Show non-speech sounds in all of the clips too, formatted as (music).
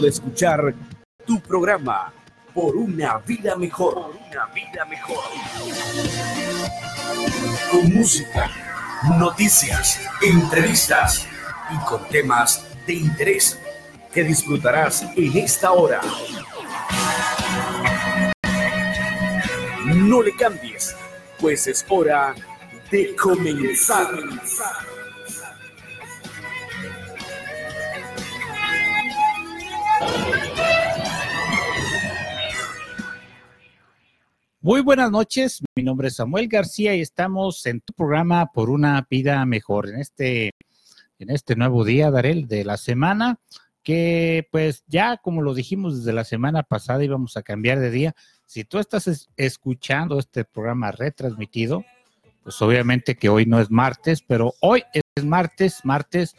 de escuchar tu programa Por una vida mejor. Por una vida mejor. Con música, noticias, entrevistas y con temas de interés que disfrutarás en esta hora. No le cambies, pues es hora de comenzar. Muy buenas noches, mi nombre es Samuel García y estamos en tu programa por una vida mejor en este en este nuevo día, Darel, de la semana, que pues ya como lo dijimos desde la semana pasada íbamos a cambiar de día. Si tú estás escuchando este programa retransmitido, pues obviamente que hoy no es martes, pero hoy es martes, martes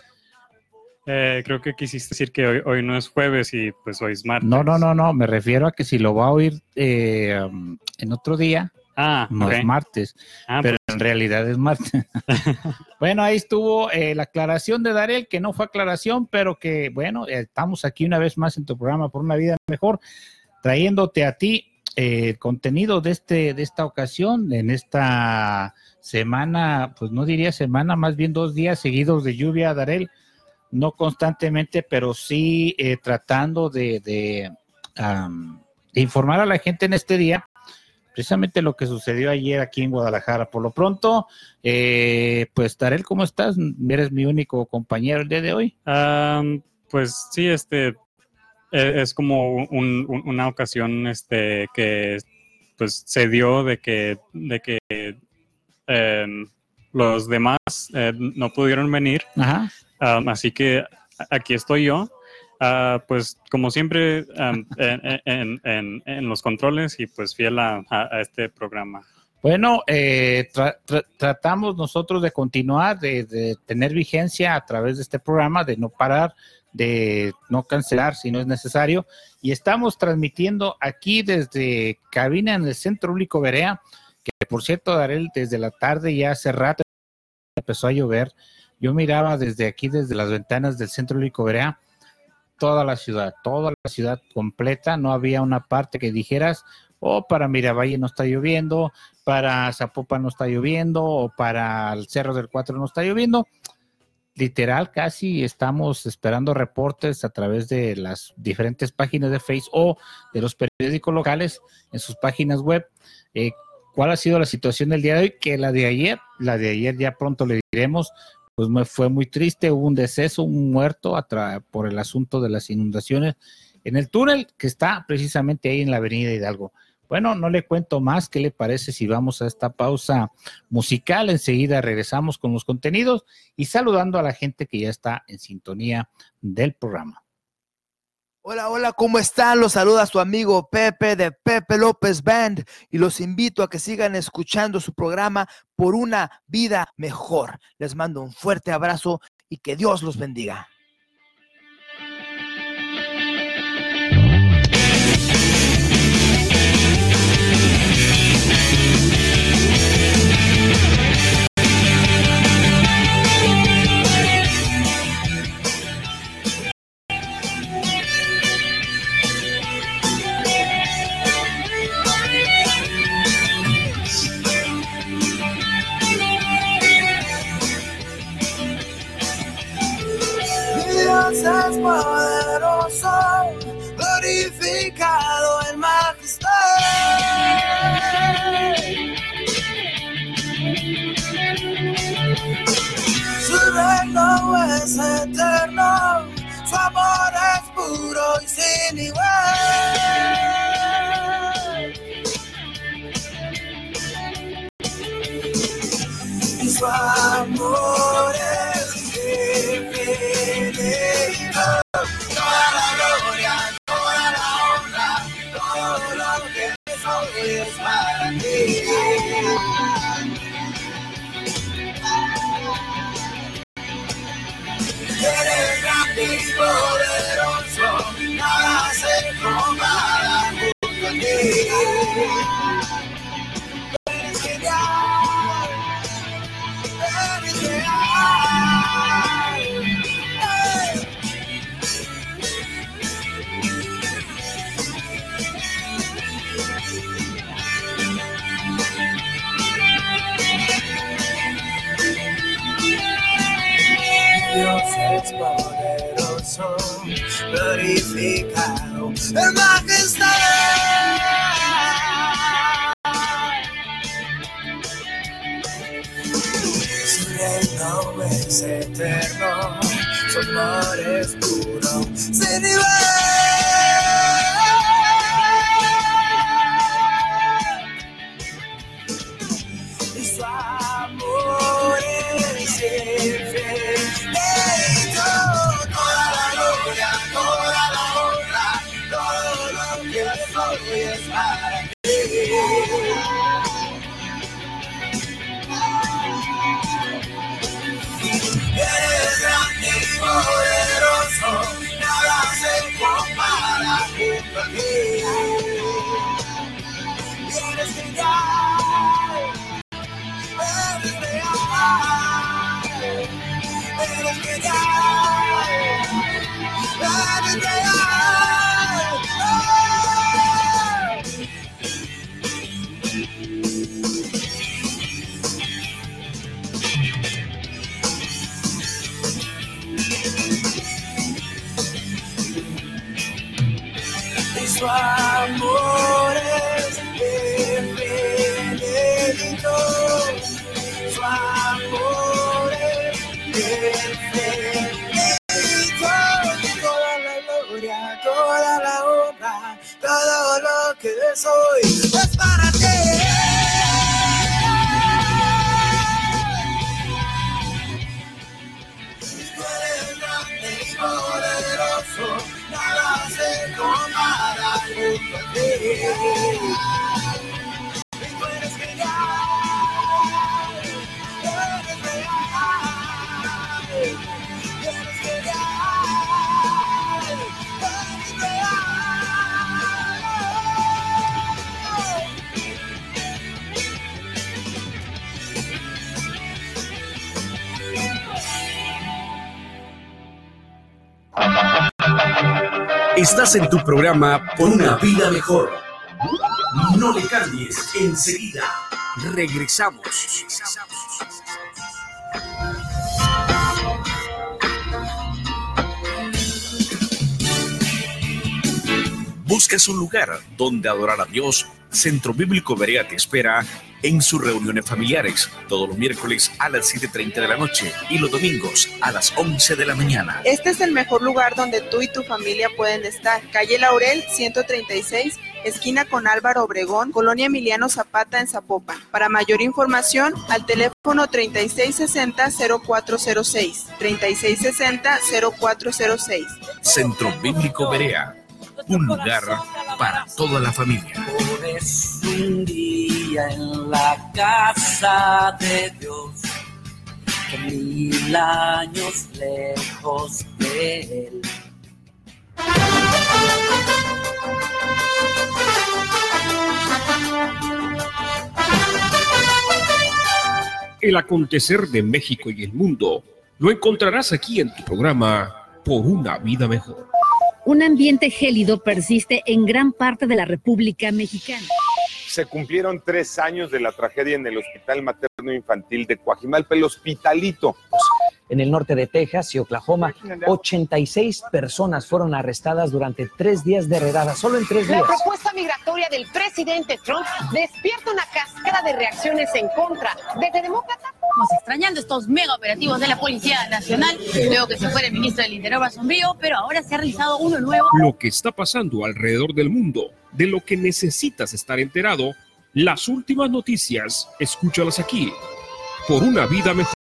eh, creo que quisiste decir que hoy, hoy no es jueves y pues hoy es martes. No, no, no, no, me refiero a que si lo va a oír eh, en otro día, ah, no es martes, ah, pero pues en realidad es martes. (laughs) bueno, ahí estuvo eh, la aclaración de Darel, que no fue aclaración, pero que bueno, estamos aquí una vez más en tu programa por una vida mejor, trayéndote a ti el contenido de este de esta ocasión en esta semana, pues no diría semana, más bien dos días seguidos de lluvia, Darel no constantemente, pero sí eh, tratando de, informar a la gente en este día precisamente lo que sucedió ayer aquí en Guadalajara. Por lo pronto, eh, pues Tarel, ¿cómo estás? Eres mi único compañero el día de hoy. pues sí, este e, es, como una ocasión este que pues se dio de que de que em, los demás eh, no pudieron venir. Ajá así que aquí estoy yo. Ah, pues como siempre (laughs) en, los controles y pues fiel a, este programa. Bueno, eh, tratamos nosotros de continuar, de, tener vigencia a través de este programa, de no parar, de no cancelar si no es necesario. Y estamos transmitiendo aquí desde cabina en el Centro Público Berea, que por cierto, Darel, desde la tarde ya hace rato empezó a llover. Yo miraba desde aquí, desde las ventanas del centro de Berea, toda la ciudad, toda la ciudad completa. No había una parte que dijeras, oh, para Miravalle no está lloviendo, para Zapopan no está lloviendo, o para el Cerro del Cuatro no está lloviendo. Literal, casi estamos esperando reportes a través de las diferentes páginas de Facebook o de los periódicos locales en sus páginas web. Eh, ¿Cuál ha sido la situación del día de hoy? Que la de ayer, la de ayer ya pronto le diremos, pues fue muy triste, hubo un deceso, un muerto por el asunto de las inundaciones en el túnel que está precisamente ahí en la avenida Hidalgo. Bueno, no le cuento más, ¿qué le parece si vamos a esta pausa musical? Enseguida regresamos con los contenidos y saludando a la gente que ya está en sintonía del programa. Hola, hola, ¿cómo están? Los saluda su amigo Pepe de Pepe López Band y los invito a que sigan escuchando su programa por una vida mejor. Les mando un fuerte abrazo y que Dios los bendiga. Poderoso, glorificado en majestad. Su reino es eterno, su amor es puro y sin igual. su amor es Eres nada se compara Estás en tu programa Por una vida mejor. No le cambies, enseguida regresamos. ¿Buscas un lugar donde adorar a Dios? Centro Bíblico Berea te espera en sus reuniones familiares todos los miércoles a las 7.30 de la noche y los domingos a las 11 de la mañana. Este es el mejor lugar donde tú y tu familia pueden estar. Calle Laurel 136, esquina con Álvaro Obregón, Colonia Emiliano Zapata en Zapopan. Para mayor información, al teléfono 3660-0406. 3660-0406. Centro Bíblico Berea, un lugar para toda la familia. Pones un día en la casa de Dios, mil años lejos de él. El acontecer de México y el mundo lo encontrarás aquí en tu programa Por una vida mejor. Un ambiente gélido persiste en gran parte de la República Mexicana. Se cumplieron tres años de la tragedia en el Hospital Materno Infantil de Coajimalpa, el Hospitalito. En el norte de Texas y Oklahoma, 86 personas fueron arrestadas durante tres días de redada, solo en tres La días. propuesta migratoria del presidente Trump despierta una cascada de reacciones en contra. Desde demócratas, Estamos extrañando estos mega operativos de la Policía Nacional, luego que se fuera el ministro del Interior, Sombrío, pero ahora se ha realizado uno nuevo. Lo que está pasando alrededor del mundo, de lo que necesitas estar enterado, las últimas noticias, escúchalas aquí. Por una vida mejor.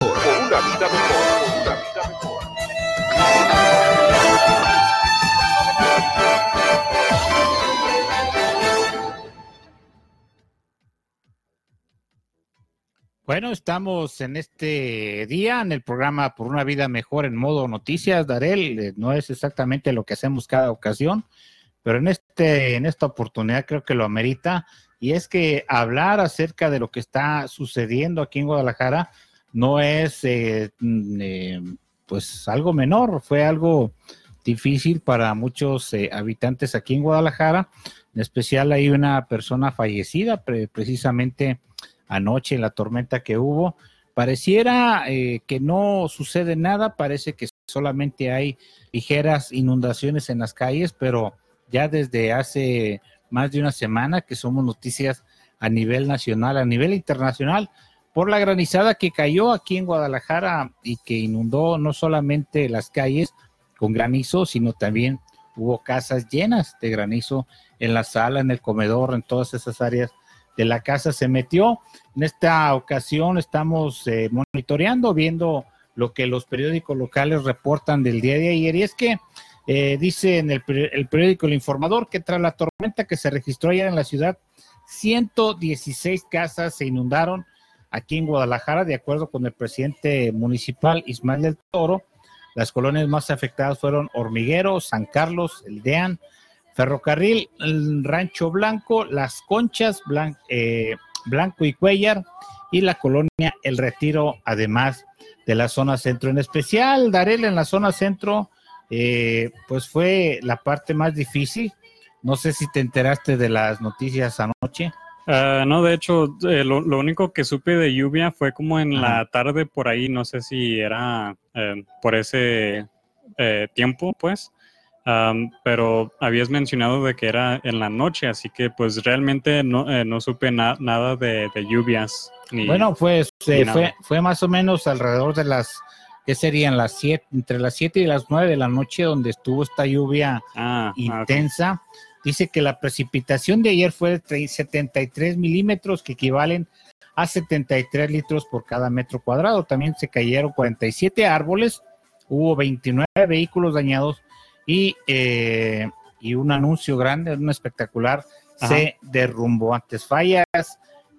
Bueno, estamos en este día en el programa Por una vida mejor en modo noticias, Darel. Eh, No es exactamente lo que hacemos cada ocasión, pero en este en esta oportunidad creo que lo amerita y es que hablar acerca de lo que está sucediendo aquí en Guadalajara no es eh, mm, eh, pues algo menor, fue algo difícil para muchos eh, habitantes aquí en Guadalajara. En especial hay una persona fallecida pre- precisamente anoche en la tormenta que hubo. Pareciera eh, que no sucede nada, parece que solamente hay ligeras inundaciones en las calles, pero ya desde hace más de una semana que somos noticias a nivel nacional, a nivel internacional, por la granizada que cayó aquí en Guadalajara y que inundó no solamente las calles con granizo, sino también hubo casas llenas de granizo en la sala, en el comedor, en todas esas áreas de la casa se metió. En esta ocasión estamos eh, monitoreando, viendo lo que los periódicos locales reportan del día de ayer. Y es que eh, dice en el, el, periódico El Informador que tras la tormenta que se registró ayer en la ciudad, 116 casas se inundaron aquí en Guadalajara, de acuerdo con el presidente municipal Ismael del Toro. Las colonias más afectadas fueron Hormiguero, San Carlos, El Dean, Ferrocarril, el Rancho Blanco, Las Conchas, eh, Blanco y Cuellar y la colonia El Retiro, además de la zona centro. En especial, Darel, en la zona centro, eh, pues fue la parte más difícil. No sé si te enteraste de las noticias anoche. Ah, no, de hecho, eh, lo, único que supe de lluvia fue como en la tarde por ahí, no sé si era por ese tiempo, pues pero habías mencionado de que era en la noche, así que pues realmente no, eh, no supe nada de, lluvias. bueno, pues fue, fue más o menos alrededor de las, ¿qué serían? Las siete, entre las 7 y las 9 de la noche donde estuvo esta lluvia ah, ah, intensa. Dice que la precipitación de ayer fue de 73 milímetros, que equivalen a 73 litros por cada metro cuadrado. También se cayeron 47 árboles, hubo 29 vehículos dañados y, eh, y un anuncio grande, un espectacular, se derrumbó. Antes fallas,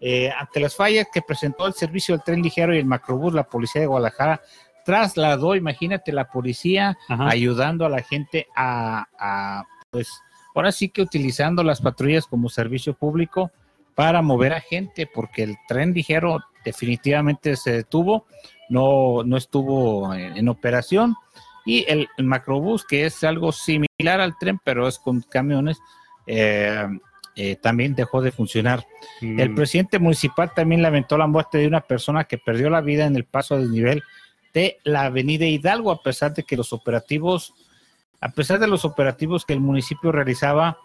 eh, ante las fallas que presentó el servicio del tren ligero y el macrobús, la policía de Guadalajara trasladó, imagínate, la policía ayudando a la gente a, a, pues, ahora sí que utilizando las patrullas como servicio público para mover a gente, porque el tren ligero definitivamente se detuvo, no, no estuvo en operación y el, macrobús, que es algo similar al tren, pero es con camiones, eh, eh, también dejó de funcionar. Mm. El presidente municipal también lamentó la muerte de una persona que perdió la vida en el paso a desnivel de la avenida Hidalgo, a pesar de que los operativos, a pesar de los operativos que el municipio realizaba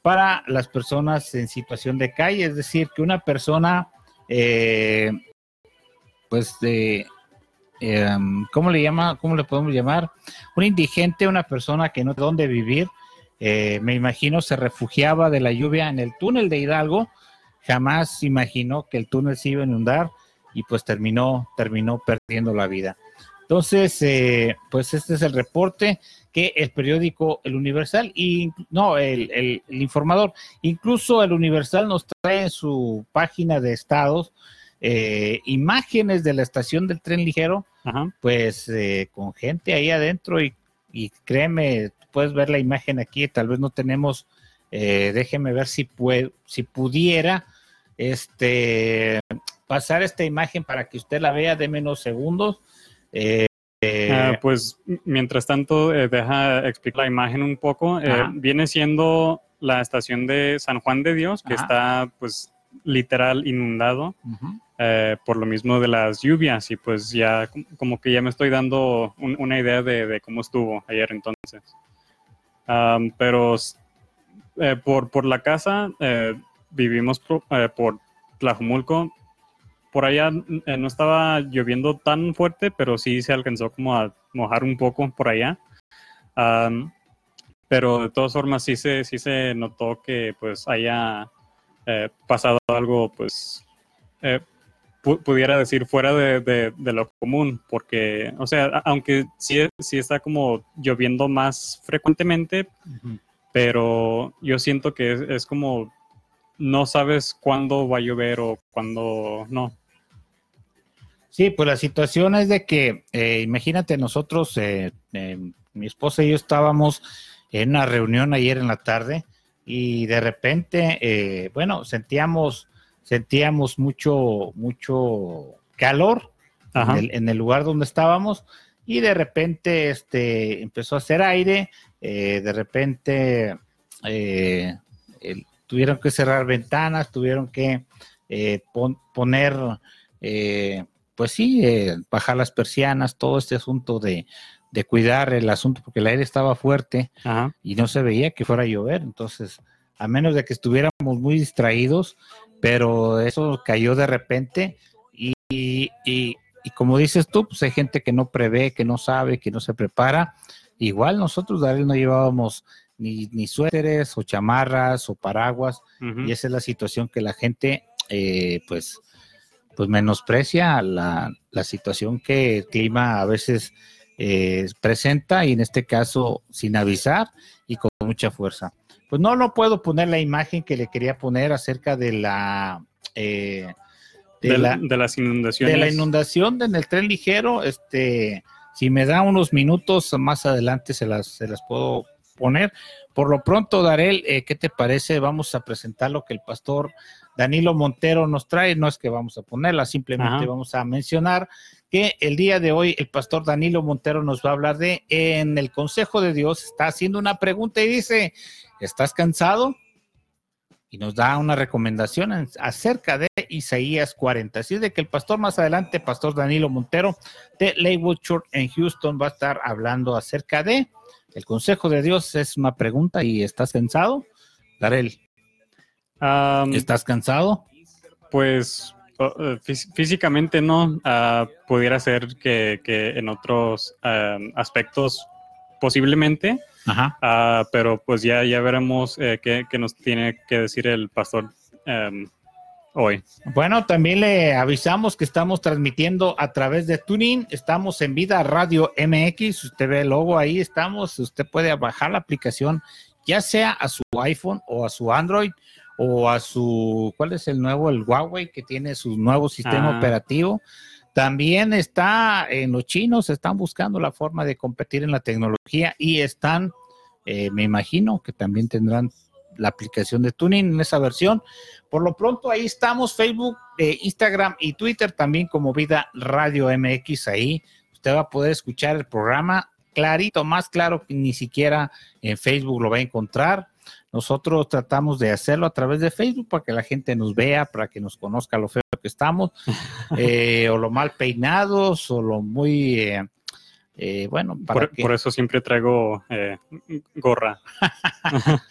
para las personas en situación de calle, es decir, que una persona, eh, pues, de eh, ¿cómo le llama? ¿Cómo le podemos llamar? Un indigente, una persona que no tiene dónde vivir. Eh, me imagino se refugiaba de la lluvia en el túnel de Hidalgo. Jamás imaginó que el túnel se iba a inundar y pues terminó, terminó perdiendo la vida. Entonces, eh, pues este es el reporte que el periódico El Universal y no, el, el, el informador, incluso el Universal nos trae en su página de estados eh, imágenes de la estación del tren ligero, pues eh, con gente ahí adentro y, créeme, puedes ver la imagen aquí, tal vez no tenemos, eh, déjeme ver si, puede, si pudiera este, pasar esta imagen para que usted la vea de menos segundos. Ah, pues mientras tanto, deja explicar la imagen un poco. viene siendo la estación de San Juan de Dios, que está pues literal inundado. Eh, por lo mismo de las lluvias y pues ya como que ya me estoy dando una idea de, cómo estuvo ayer entonces. pero eh, por, por la casa eh, vivimos por, por Tlajumulco. Por allá no estaba lloviendo tan fuerte, pero sí se alcanzó como a mojar un poco por allá. pero de todas formas sí se, sí se notó que pues haya pasado algo pues pudiera decir fuera de, lo común, porque, o sea, aunque sí, sí está como lloviendo más frecuentemente, pero yo siento que es, como no sabes cuándo va a llover o cuándo no. Sí, pues la situación es de que, eh, imagínate, nosotros, eh, eh, mi esposa y yo estábamos en una reunión ayer en la tarde y de repente, bueno, sentíamos sentíamos mucho, mucho calor en el, lugar donde estábamos y de repente este, empezó a hacer aire, eh, de repente eh, tuvieron que cerrar ventanas, tuvieron que eh, poner, pues sí, bajar las persianas, todo este asunto de, de cuidar el asunto porque el aire estaba fuerte Ajá. y no se veía que fuera a llover. Entonces, a menos de que estuviéramos muy distraídos, pero eso cayó de repente y, y, y como dices tú, pues hay gente que no prevé, que no sabe, que no se prepara. Igual nosotros, Darío, no llevábamos ni, ni suéteres o chamarras o paraguas y esa es la situación que la gente, eh, pues, pues menosprecia la, la situación que el clima a veces eh, presenta y en este caso sin avisar y con mucha fuerza. Pues no, no puedo poner la imagen que le quería poner acerca de la... eh, De, la, de las inundaciones. de la inundación en el tren ligero, este, si me da unos minutos más adelante se las, se las puedo poner. Por lo pronto, Darel, eh, ¿qué te parece? Vamos a presentar lo que el pastor Danilo Montero nos trae. No es que vamos a ponerla, simplemente Ajá. vamos a mencionar que el día de hoy el pastor Danilo Montero nos va a hablar de en el Consejo de Dios está haciendo una pregunta y dice, ¿estás cansado? y nos da una recomendación en- acerca de Isaías 40. Así de que el pastor más adelante, pastor Danilo Montero de Lakewood Church en Houston, va a estar hablando acerca de el consejo de Dios. Es una pregunta y ¿estás cansado? Darel, ¿estás cansado? Pues eh, fí- físicamente no, ah, pudiera ser que, que en otros am, aspectos posiblemente, Ajá. ah, pero pues ya, ya veremos eh, qué, qué nos tiene que decir el pastor em, hoy. Bueno, también le avisamos que estamos transmitiendo a través de Tuning. Estamos en Vida Radio MX. Usted ve el logo ahí, estamos. Usted puede bajar la aplicación, ya sea a su iPhone o a su Android o a su, ¿cuál es el nuevo? El Huawei que tiene su nuevo sistema Ah. operativo. También está en los chinos, están buscando la forma de competir en la tecnología y están, eh, me imagino que también tendrán la aplicación de Tuning en esa versión. Por lo pronto ahí estamos, Facebook, eh, Instagram y Twitter también como Vida Radio MX ahí. Usted va a poder escuchar el programa clarito, más claro que ni siquiera en Facebook lo va a encontrar. Nosotros tratamos de hacerlo a través de Facebook para que la gente nos vea, para que nos conozca lo feo que estamos, (laughs) eh, o lo mal peinados, o lo muy, eh, eh, bueno, para Por, que... por eso siempre traigo eh, gorra. (laughs)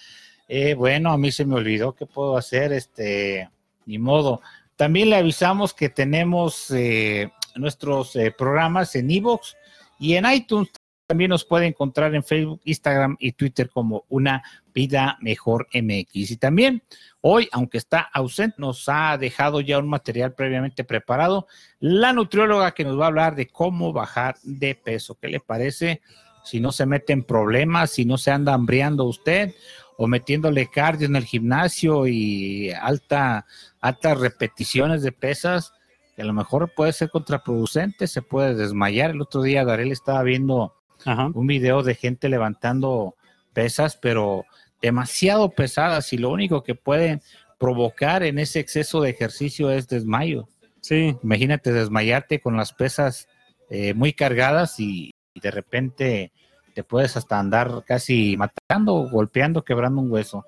Eh, bueno, a mí se me olvidó qué puedo hacer, este, ni modo. También le avisamos que tenemos eh, nuestros eh, programas en Evox y en iTunes. También nos puede encontrar en Facebook, Instagram y Twitter como Una Vida Mejor MX. Y también hoy, aunque está ausente, nos ha dejado ya un material previamente preparado, la nutrióloga que nos va a hablar de cómo bajar de peso. ¿Qué le parece? Si no se mete en problemas, si no se anda hambriando usted o metiéndole cardio en el gimnasio y alta, altas repeticiones de pesas, que a lo mejor puede ser contraproducente, se puede desmayar. El otro día Darel estaba viendo Ajá. un video de gente levantando pesas, pero demasiado pesadas y lo único que pueden provocar en ese exceso de ejercicio es desmayo. Sí, Imagínate desmayarte con las pesas eh, muy cargadas y, y de repente te puedes hasta andar casi matando, golpeando, quebrando un hueso.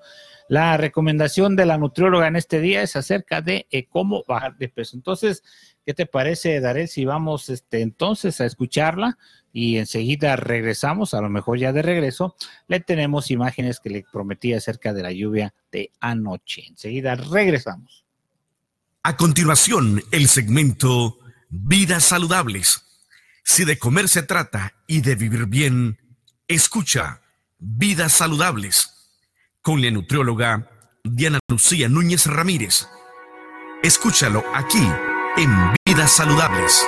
La recomendación de la nutrióloga en este día es acerca de eh, cómo bajar de peso. Entonces, ¿qué te parece, Darel, si vamos este, entonces a escucharla y enseguida regresamos, a lo mejor ya de regreso, le tenemos imágenes que le prometí acerca de la lluvia de anoche. Enseguida regresamos. A continuación, el segmento Vidas Saludables. Si de comer se trata y de vivir bien, escucha Vidas Saludables con la nutrióloga Diana Lucía Núñez Ramírez. Escúchalo aquí en Vidas Saludables.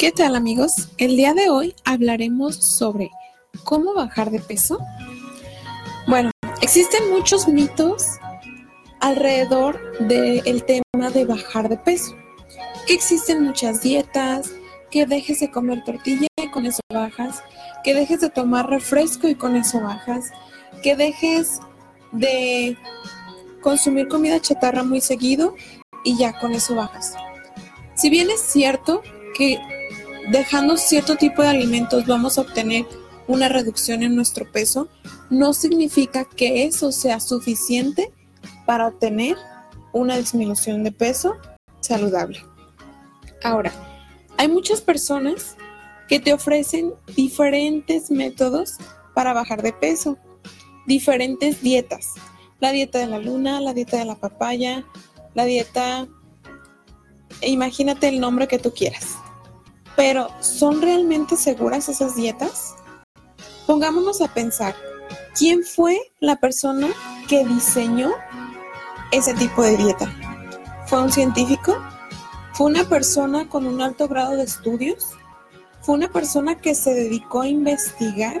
¿Qué tal amigos? El día de hoy hablaremos sobre cómo bajar de peso. Bueno, existen muchos mitos alrededor del tema de bajar de peso. Que existen muchas dietas, que dejes de comer tortilla y con eso bajas, que dejes de tomar refresco y con eso bajas, que dejes de consumir comida chatarra muy seguido y ya con eso bajas. Si bien es cierto que dejando cierto tipo de alimentos vamos a obtener una reducción en nuestro peso, no significa que eso sea suficiente para obtener una disminución de peso saludable. Ahora, Hay muchas personas que te ofrecen diferentes métodos para bajar de peso, diferentes dietas. La dieta de la luna, la dieta de la papaya, la dieta... Imagínate el nombre que tú quieras. Pero, ¿son realmente seguras esas dietas? Pongámonos a pensar, ¿quién fue la persona que diseñó ese tipo de dieta? ¿Fue un científico? ¿Fue una persona con un alto grado de estudios? ¿Fue una persona que se dedicó a investigar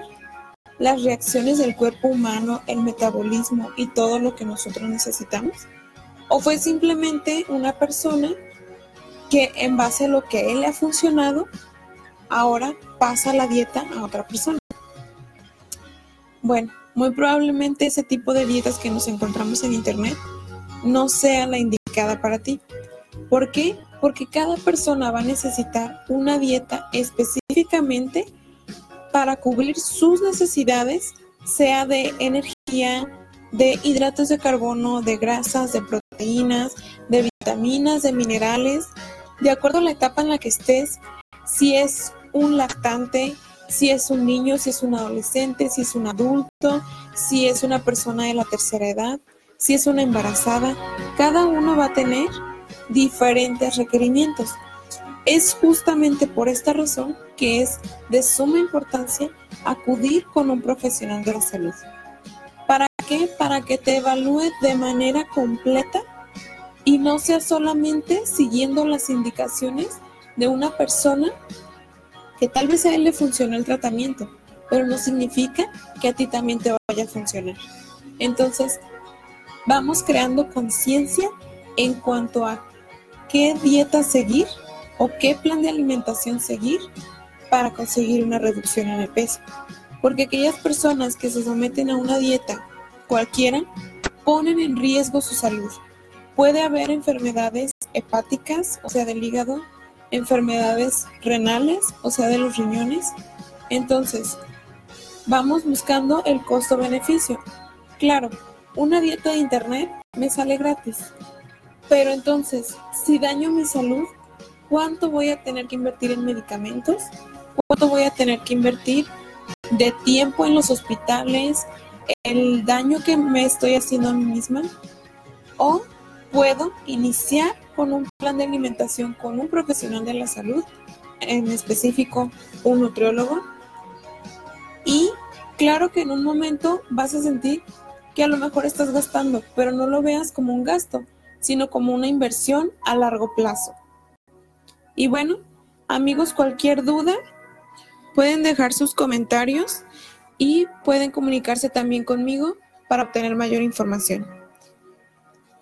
las reacciones del cuerpo humano, el metabolismo y todo lo que nosotros necesitamos? ¿O fue simplemente una persona que en base a lo que a él le ha funcionado, ahora pasa la dieta a otra persona? Bueno, muy probablemente ese tipo de dietas que nos encontramos en internet no sea la indicada para ti. ¿Por qué? Porque cada persona va a necesitar una dieta específicamente para cubrir sus necesidades, sea de energía, de hidratos de carbono, de grasas, de proteínas, de vitaminas, de minerales, de acuerdo a la etapa en la que estés, si es un lactante, si es un niño, si es un adolescente, si es un adulto, si es una persona de la tercera edad, si es una embarazada, cada uno va a tener diferentes requerimientos. Es justamente por esta razón que es de suma importancia acudir con un profesional de la salud. ¿Para qué? Para que te evalúe de manera completa y no sea solamente siguiendo las indicaciones de una persona que tal vez a él le funcione el tratamiento, pero no significa que a ti también te vaya a funcionar. Entonces, vamos creando conciencia en cuanto a qué dieta seguir o qué plan de alimentación seguir para conseguir una reducción en el peso. Porque aquellas personas que se someten a una dieta cualquiera ponen en riesgo su salud. Puede haber enfermedades hepáticas, o sea, del hígado, enfermedades renales, o sea, de los riñones. Entonces, vamos buscando el costo-beneficio. Claro, una dieta de internet me sale gratis. Pero entonces, si daño mi salud, ¿cuánto voy a tener que invertir en medicamentos? ¿Cuánto voy a tener que invertir de tiempo en los hospitales? ¿El daño que me estoy haciendo a mí misma? ¿O puedo iniciar con un plan de alimentación con un profesional de la salud, en específico un nutriólogo? Y claro que en un momento vas a sentir que a lo mejor estás gastando, pero no lo veas como un gasto, sino como una inversión a largo plazo. Y bueno, amigos, cualquier duda, pueden dejar sus comentarios y pueden comunicarse también conmigo para obtener mayor información.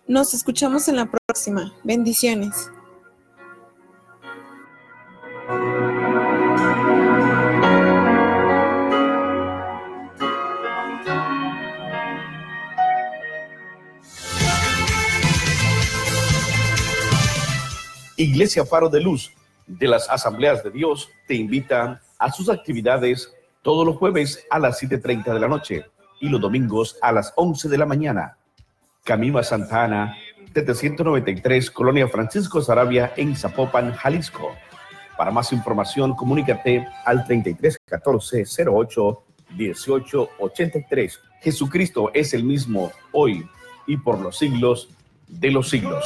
Nos escuchamos en la próxima. Bendiciones. Iglesia Faro de Luz de las Asambleas de Dios te invita a sus actividades todos los jueves a las 7.30 de la noche y los domingos a las 11 de la mañana. Camino a Santa Ana, 793, Colonia Francisco Sarabia, en Zapopan, Jalisco. Para más información, comunícate al 33 14 08 18 83. Jesucristo es el mismo hoy y por los siglos de los siglos.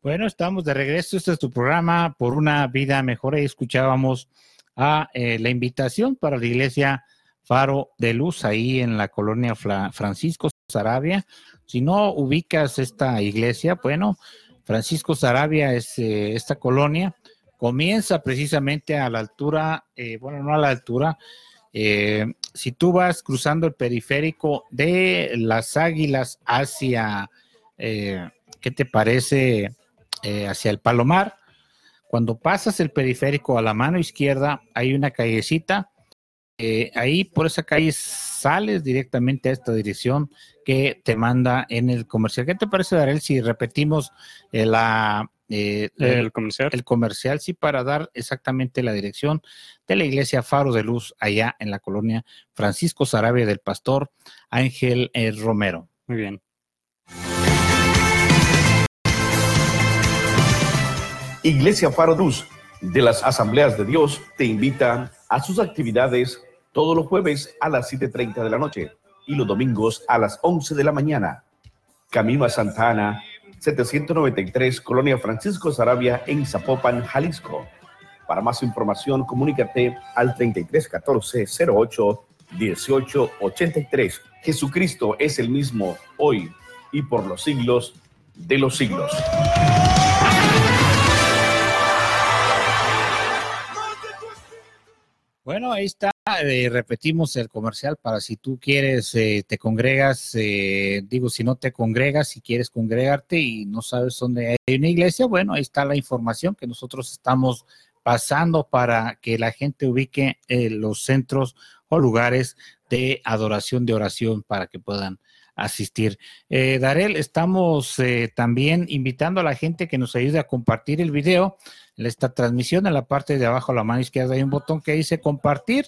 Bueno, estamos de regreso. Este es tu programa por una vida mejor. Ahí escuchábamos a eh, la invitación para la iglesia Faro de Luz, ahí en la colonia Francisco Sarabia. Si no ubicas esta iglesia, bueno, Francisco Sarabia es eh, esta colonia. Comienza precisamente a la altura, eh, bueno, no a la altura, si tú vas cruzando el periférico de las Águilas hacia, ¿qué te parece? Hacia el Palomar. Cuando pasas el periférico a la mano izquierda, hay una callecita. Eh, ahí por esa calle sales directamente a esta dirección que te manda en el comercial. ¿Qué te parece, Darel, si repetimos eh, la, el, comercial. El comercial, sí, para dar exactamente la dirección de la iglesia Faro de Luz allá en la colonia Francisco Sarabia del Pastor Ángel Romero. Muy bien. Iglesia Faro Luz de las Asambleas de Dios te invita a sus actividades todos los jueves a las 7.30 de la noche y los domingos a las 11 de la mañana. Camino a Santa Ana, 793, Colonia Francisco Sarabia, en Zapopan, Jalisco. Para más información, comunícate al 3314 08 18 83. Jesucristo es el mismo hoy y por los siglos de los siglos. Bueno, ahí está. eh, repetimos el comercial para si tú quieres, eh, te congregas, eh, digo, si no te congregas, si quieres congregarte y no sabes dónde hay una iglesia, bueno, ahí está la información que nosotros estamos pasando para que la gente ubique eh, los centros o lugares de adoración, de oración, para que puedan asistir. Eh, Darel, estamos eh, también invitando a la gente que nos ayude a compartir el video. Esta transmisión, en la parte de abajo a la mano izquierda hay un botón que dice compartir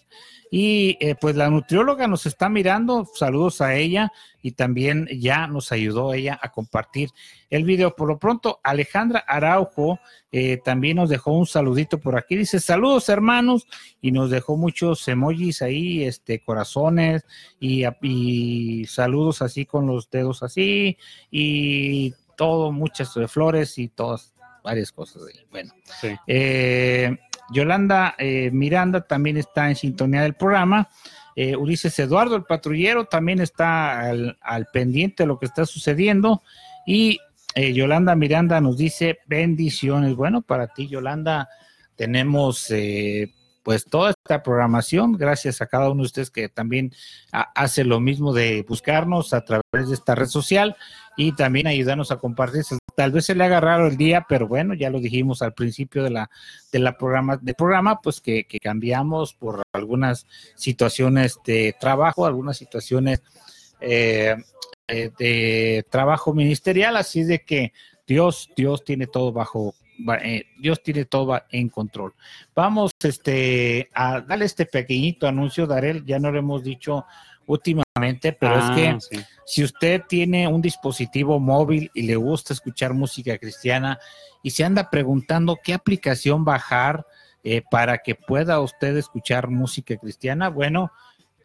y eh, pues la nutrióloga nos está mirando, saludos a ella y también ya nos ayudó ella a compartir el video. Por lo pronto, Alejandra Araujo eh, también nos dejó un saludito por aquí, dice saludos hermanos y nos dejó muchos emojis ahí, este corazones y, y saludos así con los dedos así y todo, muchas flores y todas varias cosas. ahí. Bueno, Sí. eh, Yolanda eh, Miranda también está en sintonía del programa. Eh, Ulises Eduardo, el patrullero, también está al, al pendiente de lo que está sucediendo. Y eh, Yolanda Miranda nos dice bendiciones. Bueno, para ti, Yolanda, tenemos eh, pues toda esta programación. Gracias a cada uno de ustedes que también ha- hace lo mismo de buscarnos a través de esta red social y también ayudarnos a compartir. Tal vez se le haga raro el día, pero bueno, ya lo dijimos al principio de la, de la programa, del programa, pues que, cambiamos por algunas situaciones de trabajo, algunas situaciones eh, eh, de trabajo ministerial, así de que Dios, Dios tiene todo bajo, eh, Dios tiene todo en control. Vamos este, a darle este pequeñito anuncio, Darel, ya no lo hemos dicho últimamente, pero Ah, es que sí. si usted tiene un dispositivo móvil y le gusta escuchar música cristiana y se anda preguntando qué aplicación bajar eh, para que pueda usted escuchar música cristiana, bueno,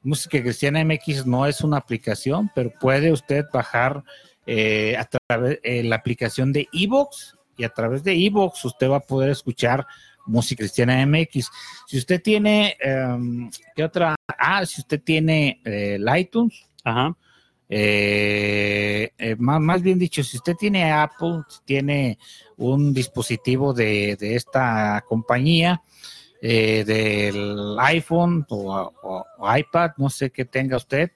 Música Cristiana MX no es una aplicación, pero puede usted bajar eh, a través de la aplicación de Evox y a través de Evox usted va a poder escuchar Música Cristiana MX. Si usted tiene, em, ¿qué otra? Ah, si usted tiene eh, el iTunes, Ajá. eh, eh, más, más bien dicho, si usted tiene Apple, si tiene un dispositivo de, de esta compañía, eh, del iPhone o, o- o iPad, no sé qué tenga usted,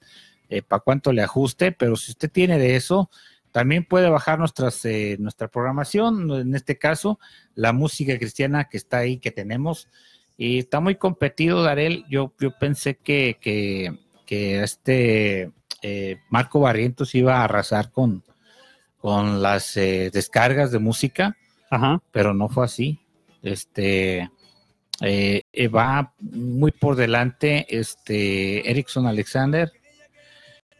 para cuánto le ajuste, pero si usted tiene de eso, también puede bajar nuestras, eh, nuestra programación, en este caso, la música cristiana que está ahí, que tenemos. Y está muy competido, Darel. Yo, yo pensé que, que, que este eh, Marco Barrientos iba a arrasar con, con las eh, descargas de música, Ajá. pero no fue así. Este eh, eh, va muy por delante este Erickson Alexander.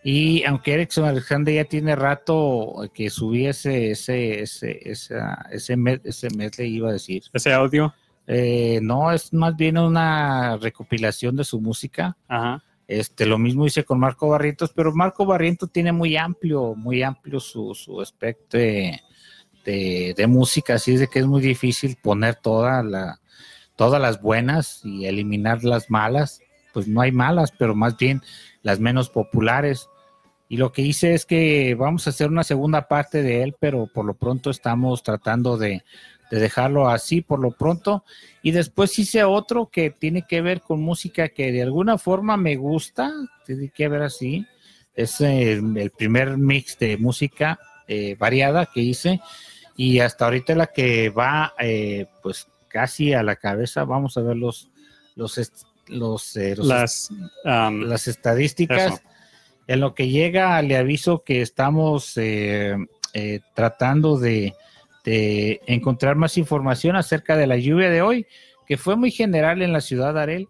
Y aunque Erickson Alexander ya tiene rato que subí ese, ese, ese, esa- ese, med- ese medley, iba a decir. Ese audio. Eh, no, es más bien una recopilación de su música. Ajá. Este, lo mismo hice con Marco Barrientos, pero Marco Barrientos tiene muy amplio, muy amplio su, su de, de- de música, así es de que es muy difícil poner toda la, todas las buenas y eliminar las malas. Pues no hay malas, pero más bien las menos populares. Y lo que hice es que vamos a hacer una segunda parte de él, pero por lo pronto estamos tratando de, de dejarlo así por lo pronto. Y después hice otro que tiene que ver con música que de alguna forma me gusta, tiene que ver así. Es eh, el primer mix de música eh, variada que hice. Y hasta ahorita la que va, eh, pues casi a la cabeza, vamos a ver los, los, los, eh, los Las, um, las estadísticas. eso. En lo que llega, le aviso que estamos eh, eh, tratando de, de encontrar más información acerca de la lluvia de hoy, que fue muy general en la ciudad de Arel.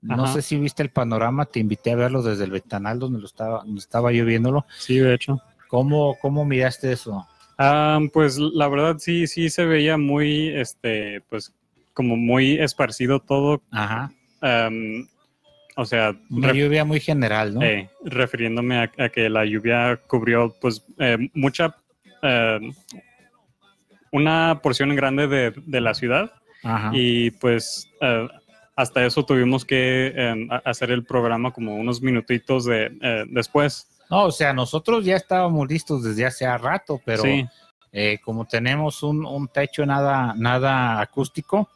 No Ajá. sé si viste el panorama, te invité a verlo desde el ventanal donde lo estaba, donde estaba lloviéndolo. Sí, de hecho. ¿Cómo, cómo miraste eso? Ah, pues la verdad sí, sí se veía muy, este, pues como muy esparcido todo. Ajá. O sea, Una lluvia muy general, ¿no? eh, refiriéndome a, a que la lluvia cubrió pues eh, mucha, eh, una porción grande de, de la ciudad Ajá. y pues eh, hasta eso tuvimos que eh, hacer el programa como unos minutitos de, después. No, o sea, nosotros ya estábamos listos desde hace rato, pero Sí. eh, como tenemos un, un techo nada, nada acústico,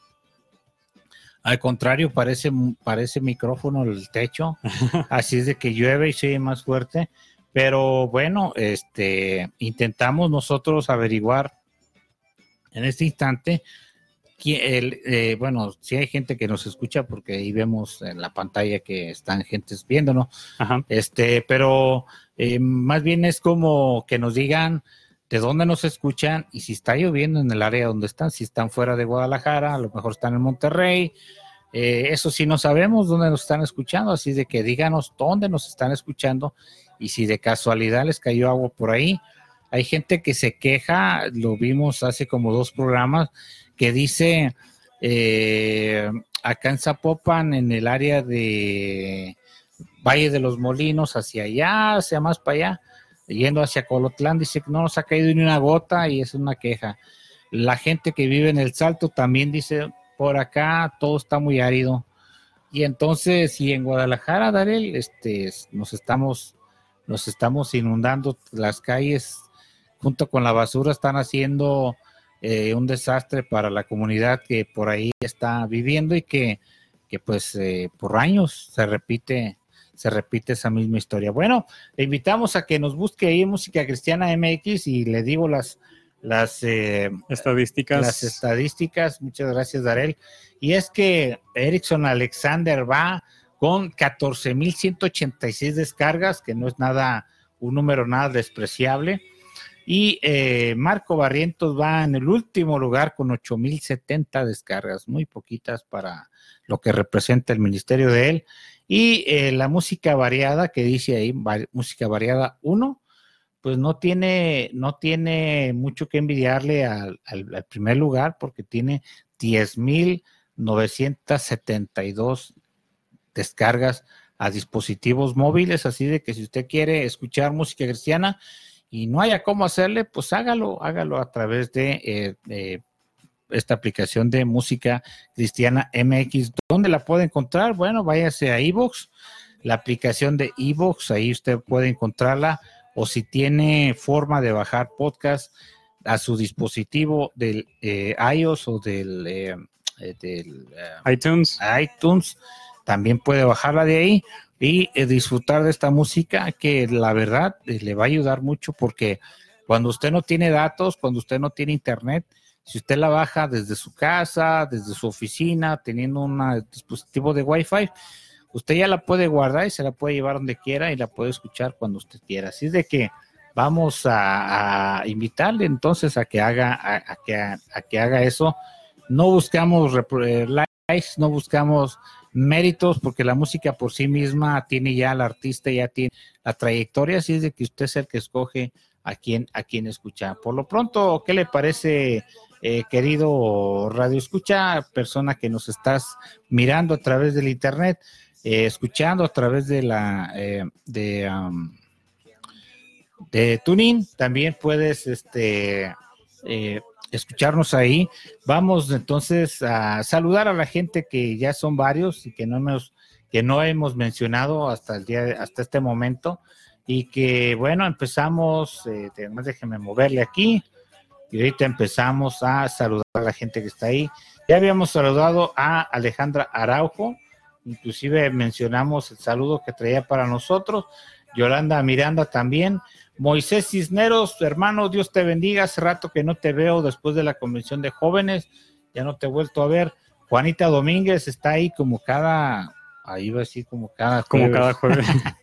al contrario, parece, parece micrófono el techo, (laughs) así es de que llueve y se oye más fuerte. Pero bueno, este, intentamos nosotros averiguar en este instante, el, eh, bueno, si hay gente que nos escucha, porque ahí vemos en la pantalla que están gentes viéndonos, Ajá. este, pero eh, más bien es como que nos digan de dónde nos escuchan y si está lloviendo en el área donde están, si están fuera de Guadalajara, a lo mejor están en Monterrey. eh, eso sí no sabemos dónde nos están escuchando, así de que díganos dónde nos están escuchando y si de casualidad les cayó agua por ahí. Hay gente que se queja, lo vimos hace como dos programas, que dice eh, acá en Zapopan, en el área de Valle de los Molinos, hacia allá, hacia más para allá, yendo hacia Colotlán, dice que no nos ha caído ni una gota y es una queja. La gente que vive en el Salto también dice, por acá todo está muy árido. Y entonces, si en Guadalajara, Darel, este, nos estamos, nos estamos inundando las calles junto con la basura, están haciendo eh, un desastre para la comunidad que por ahí está viviendo y que, que pues eh, por años se repite se repite esa misma historia. Bueno, le invitamos a que nos busque ahí en Música Cristiana MX y le digo las, las eh, estadísticas. Las estadísticas, muchas gracias, Darel. Y es que Erickson Alexander va con 14.186 descargas, que no es nada, un número nada despreciable. Y eh, Marco Barrientos va en el último lugar con 8.070 descargas, muy poquitas para lo que representa el ministerio de él. Y eh, la música variada, que dice ahí, música variada 1, pues no tiene, no tiene mucho que envidiarle al, al- al primer lugar porque tiene 10.972 descargas a dispositivos móviles, así de que si usted quiere escuchar música cristiana y no haya cómo hacerle, pues hágalo, hágalo a través de, eh, de esta aplicación de música cristiana MX. ¿Dónde la puede encontrar? Bueno, váyase a iVoox, la aplicación de iVoox, ahí usted puede encontrarla, o si tiene forma de bajar podcast a su dispositivo del eh, iOS o del, eh, eh, del eh, iTunes. iTunes, también puede bajarla de ahí y eh, disfrutar de esta música que la verdad eh, le va a ayudar mucho porque cuando usted no tiene datos, cuando usted no tiene internet, si usted la baja desde su casa, desde su oficina, teniendo un dispositivo de Wi-Fi, usted ya la puede guardar y se la puede llevar donde quiera y la puede escuchar cuando usted quiera. Así es de que vamos a, invitarle entonces a que haga, a, que, a, que haga eso. No buscamos eh, likes, no buscamos méritos, porque la música por sí misma tiene ya al artista, ya tiene la trayectoria, así es de que usted es el que escoge a quién, a quién escuchar. Por lo pronto, ¿qué le parece, eh, querido Radio Escucha, persona que nos estás mirando a través del internet, eh, escuchando a través de la eh, de, um, de Tuning, también puedes este eh, escucharnos ahí. Vamos entonces a saludar a la gente que ya son varios y que no hemos, mencionado hasta el día, hasta este momento. Y que bueno, empezamos, eh, además déjenme moverle aquí. Y ahorita empezamos a saludar a la gente que está ahí. Ya habíamos saludado a Alejandra Araujo, inclusive mencionamos el saludo que traía para nosotros. Yolanda Miranda también. Moisés Cisneros, hermano, Dios te bendiga. Hace rato que no te veo después de la convención de jóvenes, ya no te he vuelto a ver. Juanita Domínguez está ahí como cada, ahí va a decir como cada Como cada jueves. (laughs)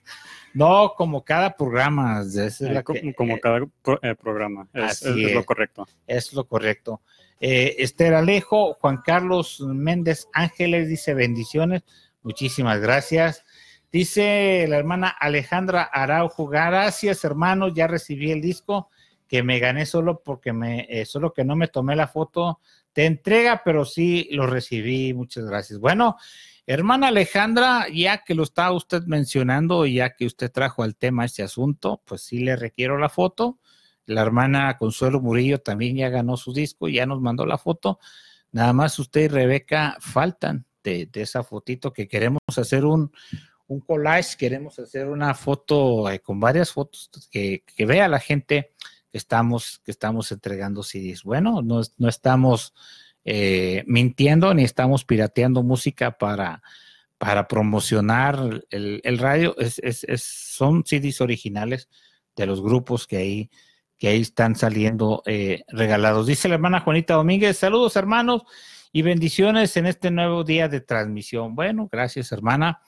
no, como cada programa. es Eh, que- como cada pro- eh, programa. Es, Así es- es lo correcto. Es lo correcto. Eh, Esther Alejo, Juan Carlos Méndez Ángeles dice bendiciones. Muchísimas gracias. Dice la hermana Alejandra Araujo, gracias hermanos, ya recibí el disco que me gané solo porque me, eh, solo que no me tomé la foto de entrega, pero sí lo recibí, muchas gracias. Bueno, hermana Alejandra, ya que lo está usted mencionando, ya que usted trajo al tema este asunto, pues sí le requiero la foto. La hermana Consuelo Murillo también ya ganó su disco, ya nos mandó la foto. Nada más usted y Rebeca faltan de esa fotito que queremos hacer un, un collage, queremos hacer una foto eh, con varias fotos que, vea la gente que estamos, que estamos entregando CDs. Bueno, no, no estamos eh, mintiendo ni estamos pirateando música para, para promocionar el, el radio. Es, es, es, son CDs originales de los grupos que ahí, que ahí están saliendo eh, regalados. Dice la hermana Juanita Domínguez, saludos hermanos y bendiciones en este nuevo día de transmisión. Bueno, gracias hermana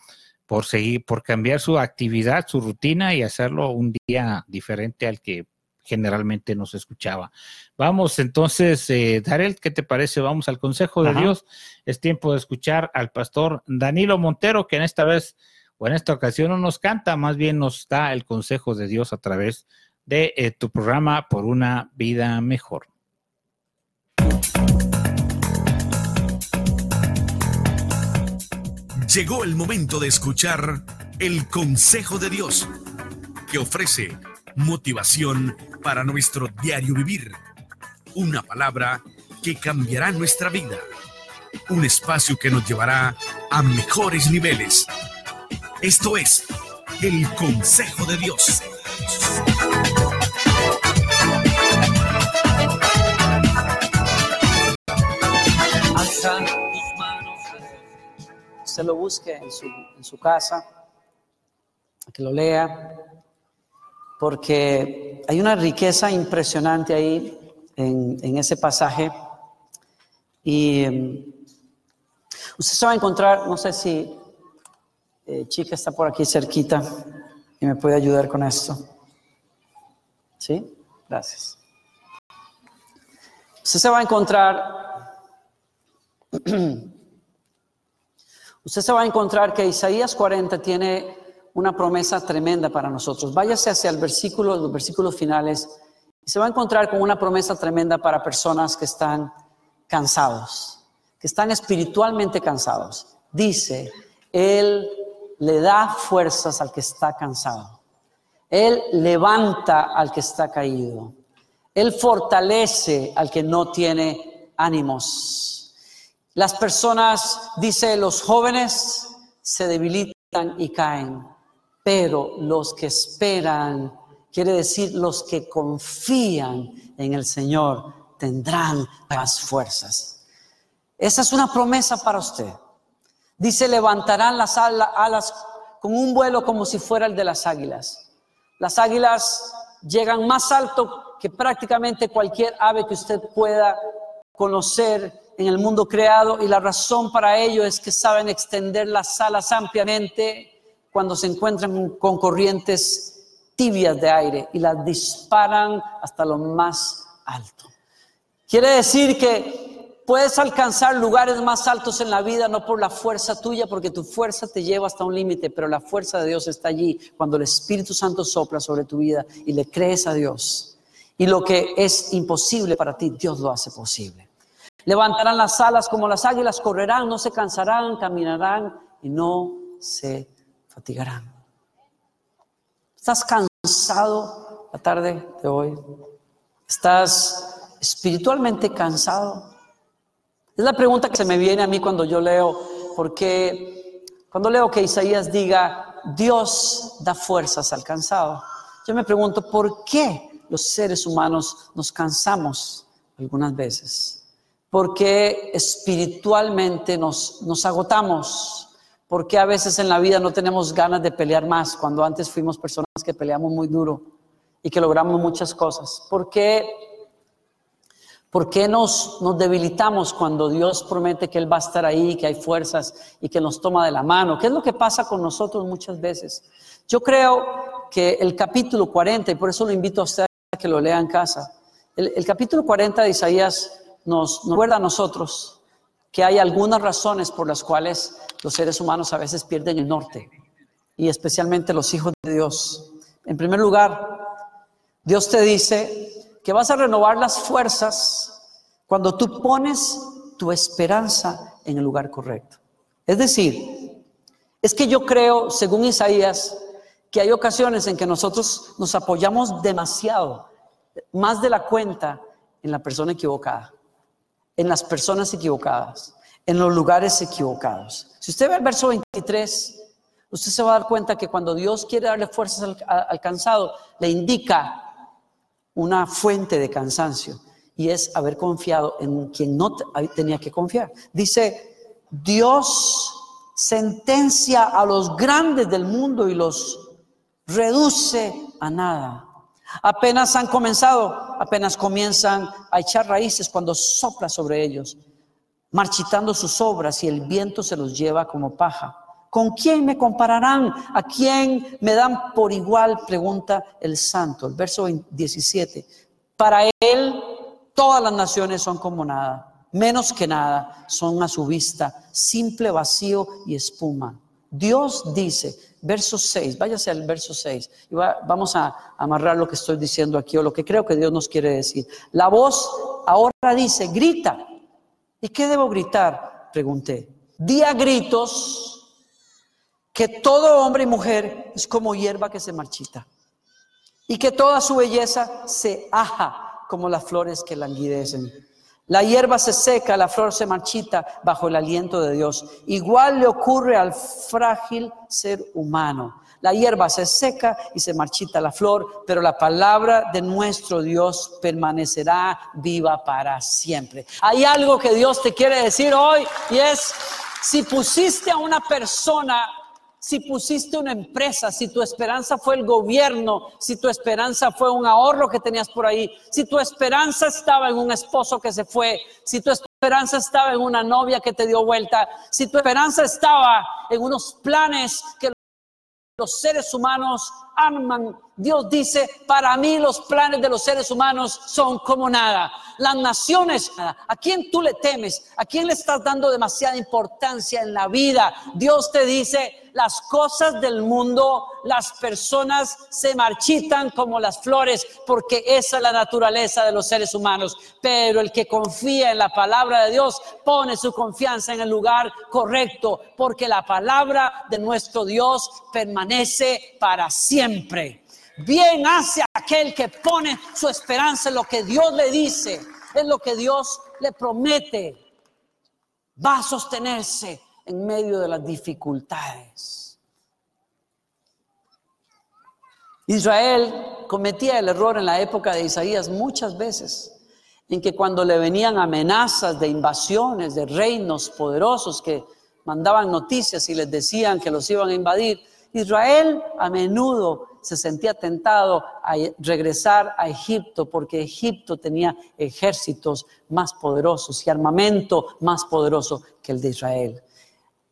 por seguir, por cambiar su actividad, su rutina y hacerlo un día diferente al que generalmente nos escuchaba. Vamos entonces, eh, Darel, ¿qué te parece? Vamos al consejo de Ajá. Dios. Es tiempo de escuchar al pastor Danilo Montero, que en esta vez o en esta ocasión no nos canta, más bien nos da el consejo de Dios a través de eh, tu programa por una vida mejor. Llegó el momento de escuchar el consejo de Dios, que ofrece motivación para nuestro diario vivir. Una palabra que cambiará nuestra vida. Un espacio que nos llevará a mejores niveles. Esto es el consejo de Dios. Alza. Usted lo busque en su, en su casa, que lo lea, porque hay una riqueza impresionante ahí en, ese pasaje. Y mm, usted se va a encontrar, no sé si eh, Chica está por aquí cerquita y me puede ayudar con esto. ¿Sí? Gracias. Usted se va a encontrar (clears throat) Usted se va a encontrar que Isaías 40 tiene una promesa tremenda para nosotros. Váyase hacia el versículo, los versículos finales, y se va a encontrar con una promesa tremenda para personas que están cansados, que están espiritualmente cansados. Dice, Él le da fuerzas al que está cansado. Él levanta al que está caído. Él fortalece al que no tiene ánimos. Las personas, dice, los jóvenes se debilitan y caen, pero los que esperan, quiere decir los que confían en el Señor, tendrán más fuerzas. Esa es una promesa para usted. Dice, levantarán las ala- alas con un vuelo como si fuera el de las águilas. Las águilas llegan más alto que prácticamente cualquier ave que usted pueda conocer en el mundo creado y la razón para ello es que saben extender las alas ampliamente cuando se encuentran con corrientes tibias de aire y las disparan hasta lo más alto. Quiere decir que puedes alcanzar lugares más altos en la vida no por la fuerza tuya, porque tu fuerza te lleva hasta un límite, pero la fuerza de Dios está allí cuando el Espíritu Santo sopla sobre tu vida y le crees a Dios. Y lo que es imposible para ti, Dios lo hace posible. Levantarán las alas como las águilas, correrán, no se cansarán, caminarán y no se fatigarán. ¿Estás cansado la tarde de hoy? ¿Estás espiritualmente cansado? Es la pregunta que se me viene a mí cuando yo leo, porque cuando leo que Isaías diga, Dios da fuerzas al cansado, yo me pregunto, ¿por qué los seres humanos nos cansamos algunas veces? Porque espiritualmente nos, nos agotamos, porque a veces en la vida no tenemos ganas de pelear más, cuando antes fuimos personas que peleamos muy duro y que logramos muchas cosas. ¿Por qué, por qué nos, nos debilitamos cuando Dios promete que Él va a estar ahí, que hay fuerzas y que nos toma de la mano? ¿Qué es lo que pasa con nosotros muchas veces? Yo creo que el capítulo 40, y por eso lo invito a usted a que lo lea en casa, el, el capítulo 40 de Isaías nos, recuerda a nosotros que hay algunas razones por las cuales los seres humanos a veces pierden el norte y especialmente los hijos de Dios. En primer lugar, Dios te dice que vas a renovar las fuerzas cuando tú pones tu esperanza en el lugar correcto. Es decir, es que yo creo, según Isaías, que hay ocasiones en que nosotros nos apoyamos demasiado, más de la cuenta, en la persona equivocada, en las personas equivocadas, en los lugares equivocados. Si usted ve el verso 23, usted se va a dar cuenta que cuando Dios quiere darle fuerzas al, al cansado, le indica una fuente de cansancio y es haber confiado en quien no tenía que confiar. Dice, Dios sentencia a los grandes del mundo y los reduce a nada. Apenas han comenzado, apenas comienzan a echar raíces cuando sopla sobre ellos, marchitando sus obras y el viento se los lleva como paja. ¿Con quién me compararán? ¿A quién me dan por igual? Pregunta el santo. El verso 17. Para él todas las naciones son como nada, menos que nada, son a su vista simple vacío y espuma. Dios dice, verso 6, váyase al verso 6, y vamos a amarrar lo que estoy diciendo aquí o lo que creo que Dios nos quiere decir. La voz ahora dice, grita. ¿Y qué debo gritar? Pregunté. Di a gritos que todo hombre y mujer es como hierba que se marchita y que toda su belleza se aja como las flores que languidecen. La hierba se seca, la flor se marchita bajo el aliento de Dios. Igual le ocurre al frágil ser humano. La hierba se seca y se marchita la flor, pero la palabra de nuestro Dios permanecerá viva para siempre. Hay algo que Dios te quiere decir hoy y es, si pusiste a una persona si pusiste una empresa, si tu esperanza fue el gobierno, si tu esperanza fue un ahorro que tenías por ahí, si tu esperanza estaba en un esposo que se fue, si tu esperanza estaba en una novia que te dio vuelta, si tu esperanza estaba en unos planes que los seres humanos aman. Dios dice, para mí los planes de los seres humanos son como nada. Las naciones, ¿a quién tú le temes? ¿A quién le estás dando demasiada importancia en la vida? Dios te dice, las cosas del mundo, las personas se marchitan como las flores, porque esa es la naturaleza de los seres humanos. Pero el que confía en la palabra de Dios pone su confianza en el lugar correcto, porque la palabra de nuestro Dios permanece para siempre. Bien hace aquel que pone su esperanza en lo que Dios le dice, en lo que Dios le promete. Va a sostenerse en medio de las dificultades. Israel cometía el error en la época de Isaías muchas veces, en que cuando le venían amenazas de invasiones de reinos poderosos que mandaban noticias y les decían que los iban a invadir, Israel a menudo se sentía tentado a regresar a Egipto porque Egipto tenía ejércitos más poderosos y armamento más poderoso que el de Israel.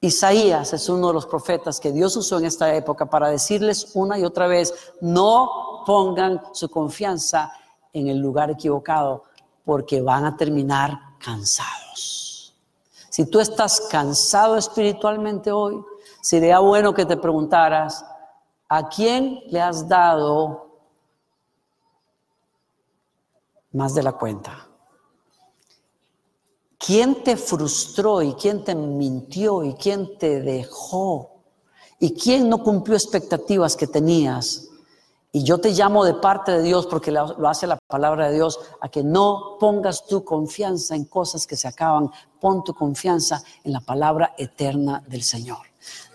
Isaías es uno de los profetas que Dios usó en esta época para decirles una y otra vez, no pongan su confianza en el lugar equivocado porque van a terminar cansados. Si tú estás cansado espiritualmente hoy, sería bueno que te preguntaras, ¿a quién le has dado más de la cuenta? ¿Quién te frustró y quién te mintió y quién te dejó? ¿Y quién no cumplió expectativas que tenías? Y yo te llamo de parte de Dios, porque lo hace la palabra de Dios, a que no pongas tu confianza en cosas que se acaban, pon tu confianza en la palabra eterna del Señor.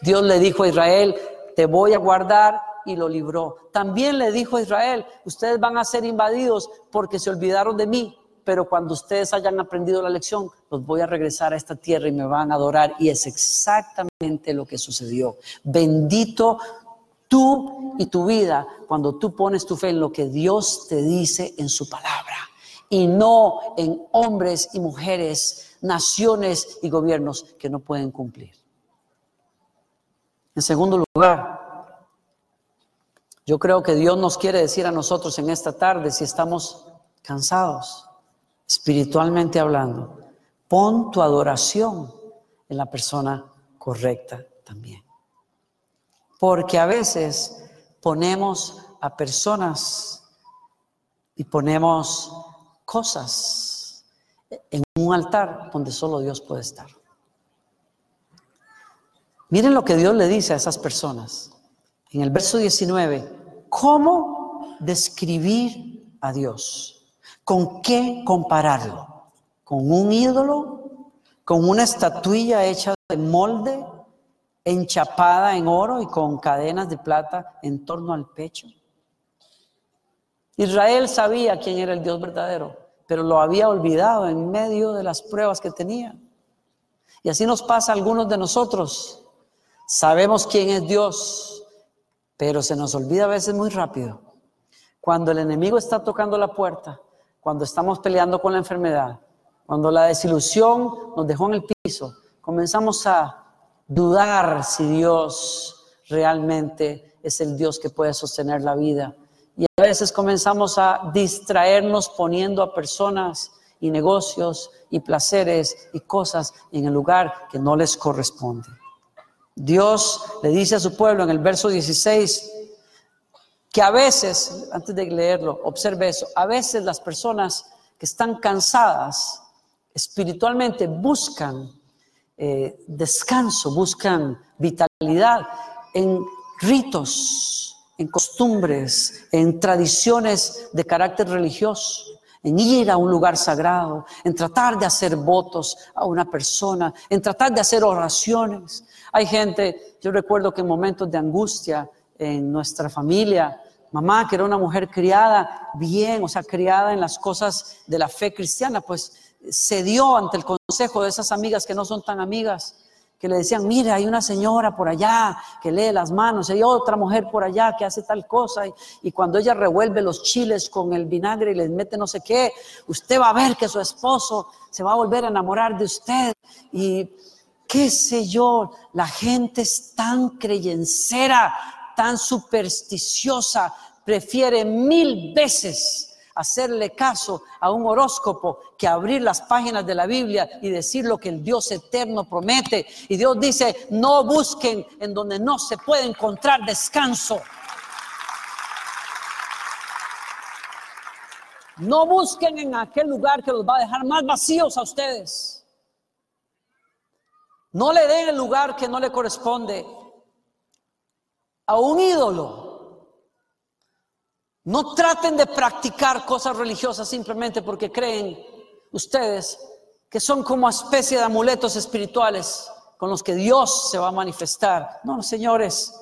Dios le dijo a Israel, te voy a guardar y lo libró. También le dijo a Israel, ustedes van a ser invadidos porque se olvidaron de mí, pero cuando ustedes hayan aprendido la lección, los voy a regresar a esta tierra y me van a adorar. Y es exactamente lo que sucedió. Bendito tú y tu vida cuando tú pones tu fe en lo que Dios te dice en su palabra y no en hombres y mujeres, naciones y gobiernos que no pueden cumplir. En segundo lugar, yo creo que Dios nos quiere decir a nosotros en esta tarde si estamos cansados espiritualmente hablando, pon tu adoración en la persona correcta también. Porque a veces ponemos a personas y ponemos cosas en un altar donde solo Dios puede estar. Miren lo que Dios le dice a esas personas. En el verso 19, ¿cómo describir a Dios? ¿Con qué compararlo? ¿Con un ídolo? ¿Con una estatuilla hecha de molde? enchapada en oro y con cadenas de plata en torno al pecho. Israel sabía quién era el Dios verdadero, pero lo había olvidado en medio de las pruebas que tenía. Y así nos pasa a algunos de nosotros. Sabemos quién es Dios, pero se nos olvida a veces muy rápido. Cuando el enemigo está tocando la puerta, cuando estamos peleando con la enfermedad, cuando la desilusión nos dejó en el piso, comenzamos a dudar si Dios realmente es el Dios que puede sostener la vida. Y a veces comenzamos a distraernos poniendo a personas y negocios y placeres y cosas en el lugar que no les corresponde. Dios le dice a su pueblo en el verso 16 que a veces, antes de leerlo, observe eso, a veces las personas que están cansadas espiritualmente buscan eh, descanso, buscan vitalidad en ritos, en costumbres, en tradiciones de carácter religioso, en ir a un lugar sagrado, en tratar de hacer votos a una persona, en tratar de hacer oraciones. Hay gente, yo recuerdo que en momentos de angustia en nuestra familia, mamá, que era una mujer criada bien, o sea, criada en las cosas de la fe cristiana, pues cedió ante el consejo de esas amigas que no son tan amigas, que le decían, mire, hay una señora por allá que lee las manos, hay otra mujer por allá que hace tal cosa, y, cuando ella revuelve los chiles con el vinagre y les mete no sé qué, usted va a ver que su esposo se va a volver a enamorar de usted. Y qué sé yo, la gente es tan creyencera, tan supersticiosa, prefiere mil veces hacerle caso a un horóscopo que abrir las páginas de la Biblia y decir lo que el Dios eterno promete. Y Dios dice, no busquen en donde no se puede encontrar descanso. No busquen en aquel lugar que los va a dejar más vacíos a ustedes. No le den el lugar que no le corresponde a un ídolo no traten de practicar cosas religiosas simplemente porque creen ustedes que son como especie de amuletos espirituales con los que Dios se va a manifestar. No, señores,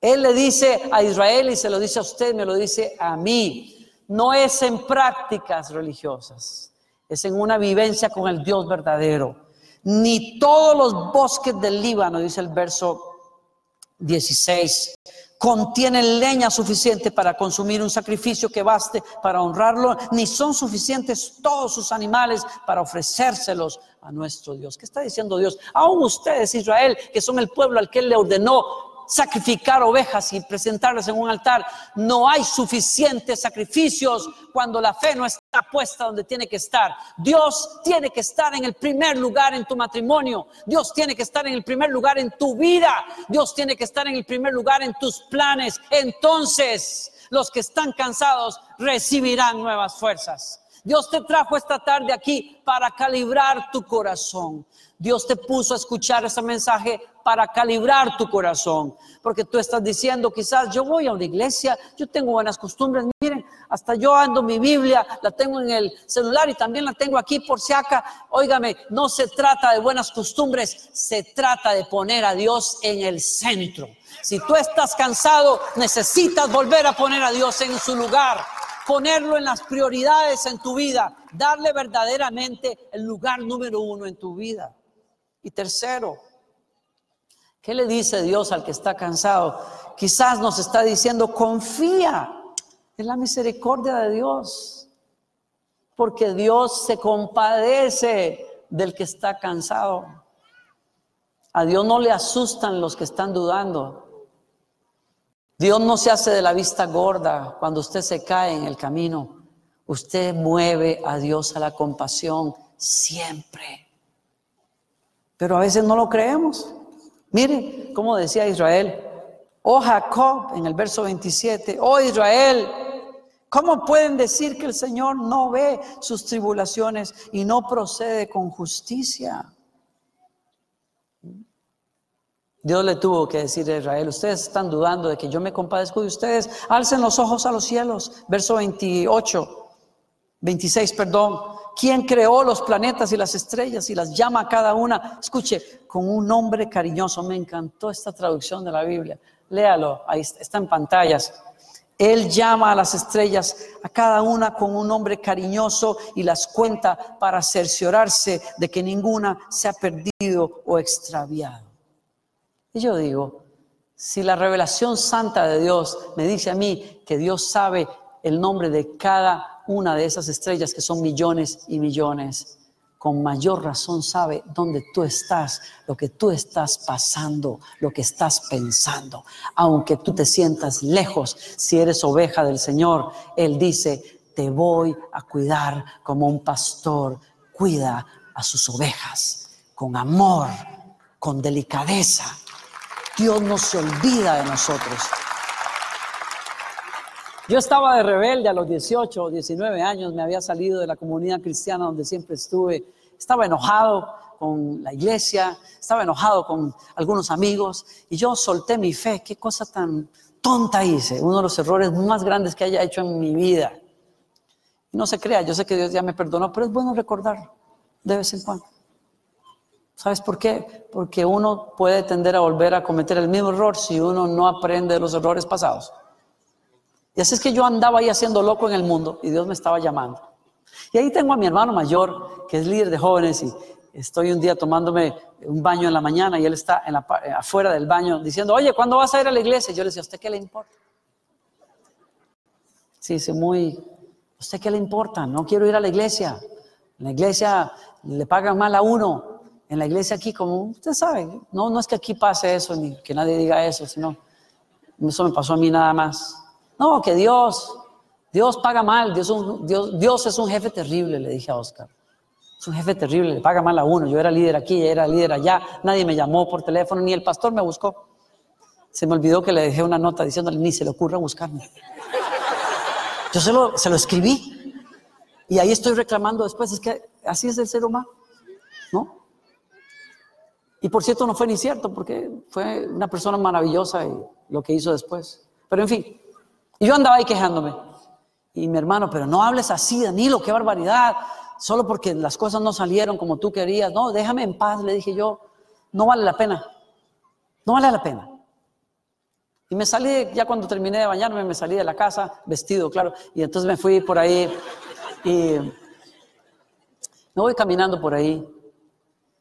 Él le dice a Israel y se lo dice a usted, me lo dice a mí. No es en prácticas religiosas, es en una vivencia con el Dios verdadero. Ni todos los bosques del Líbano, dice el verso 16, contienen leña suficiente para consumir un sacrificio que baste para honrarlo, ni son suficientes todos sus animales para ofrecérselos a nuestro Dios. ¿Qué está diciendo Dios? Aún ustedes, Israel, que son el pueblo al que Él le ordenó sacrificar ovejas y presentarlas en un altar. No hay suficientes sacrificios cuando la fe no está puesta donde tiene que estar. Dios tiene que estar en el primer lugar en tu matrimonio. Dios tiene que estar en el primer lugar en tu vida. Dios tiene que estar en el primer lugar en tus planes. Entonces los que están cansados recibirán nuevas fuerzas. Dios te trajo esta tarde aquí para calibrar tu corazón. Dios te puso a escuchar ese mensaje para calibrar tu corazón. Porque tú estás diciendo, quizás yo voy a una iglesia, yo tengo buenas costumbres. Miren, hasta yo ando mi Biblia, la tengo en el celular y también la tengo aquí por si acá. Óigame, no se trata de buenas costumbres, se trata de poner a Dios en el centro. Si tú estás cansado, necesitas volver a poner a Dios en su lugar ponerlo en las prioridades en tu vida, darle verdaderamente el lugar número uno en tu vida. Y tercero, ¿qué le dice Dios al que está cansado? Quizás nos está diciendo, confía en la misericordia de Dios, porque Dios se compadece del que está cansado. A Dios no le asustan los que están dudando. Dios no se hace de la vista gorda cuando usted se cae en el camino. Usted mueve a Dios a la compasión siempre. Pero a veces no lo creemos. Mire, como decía Israel, Oh Jacob, en el verso 27, oh Israel, ¿cómo pueden decir que el Señor no ve sus tribulaciones y no procede con justicia? Dios le tuvo que decir a Israel, ustedes están dudando de que yo me compadezco de ustedes, alcen los ojos a los cielos. Verso 28, 26, perdón. ¿Quién creó los planetas y las estrellas y las llama a cada una? Escuche, con un nombre cariñoso. Me encantó esta traducción de la Biblia. Léalo, ahí está, en pantallas. Él llama a las estrellas, a cada una con un nombre cariñoso y las cuenta para cerciorarse de que ninguna se ha perdido o extraviado. Y yo digo, si la revelación santa de Dios me dice a mí que Dios sabe el nombre de cada una de esas estrellas, que son millones y millones, con mayor razón sabe dónde tú estás, lo que tú estás pasando, lo que estás pensando. Aunque tú te sientas lejos, si eres oveja del Señor, Él dice, te voy a cuidar como un pastor cuida a sus ovejas, con amor, con delicadeza. Dios no se olvida de nosotros. Yo estaba de rebelde a los 18 o 19 años, me había salido de la comunidad cristiana donde siempre estuve. Estaba enojado con la iglesia, estaba enojado con algunos amigos y yo solté mi fe. Qué cosa tan tonta hice, uno de los errores más grandes que haya hecho en mi vida. No se crea, yo sé que Dios ya me perdonó, pero es bueno recordar de vez en cuando. ¿Sabes por qué? Porque uno puede tender a volver a cometer el mismo error si uno no aprende de los errores pasados. Y así es que yo andaba ahí haciendo loco en el mundo y Dios me estaba llamando. Y ahí tengo a mi hermano mayor, que es líder de jóvenes, y estoy un día tomándome un baño en la mañana y él está en la, afuera del baño diciendo, oye, ¿cuándo vas a ir a la iglesia? Yo le decía, ¿a usted qué le importa? Sí, dice muy, ¿a usted qué le importa? No quiero ir a la iglesia. En la iglesia le pagan mal a uno. En la iglesia aquí, como usted sabe, no, no es que aquí pase eso, ni que nadie diga eso, sino eso me pasó a mí nada más. No, que Dios, Dios paga mal, Dios, Dios, Dios es un jefe terrible, le dije a Oscar. Es un jefe terrible, le paga mal a uno. Yo era líder aquí, era líder allá, nadie me llamó por teléfono, ni el pastor me buscó. Se me olvidó que le dejé una nota diciéndole, ni se le ocurra buscarme. Yo se lo, escribí y ahí estoy reclamando después, es que así es el ser humano, ¿no? Y por cierto, no fue ni cierto, porque fue una persona maravillosa y lo que hizo después. Pero en fin, yo andaba ahí quejándome. Y mi hermano, pero no hables así, Danilo, qué barbaridad. Solo porque las cosas no salieron como tú querías. No, déjame en paz, le dije yo. No vale la pena. No vale la pena. Y me salí, ya cuando terminé de bañarme, me salí de la casa, vestido, claro. Y entonces me fui por ahí y me voy caminando por ahí.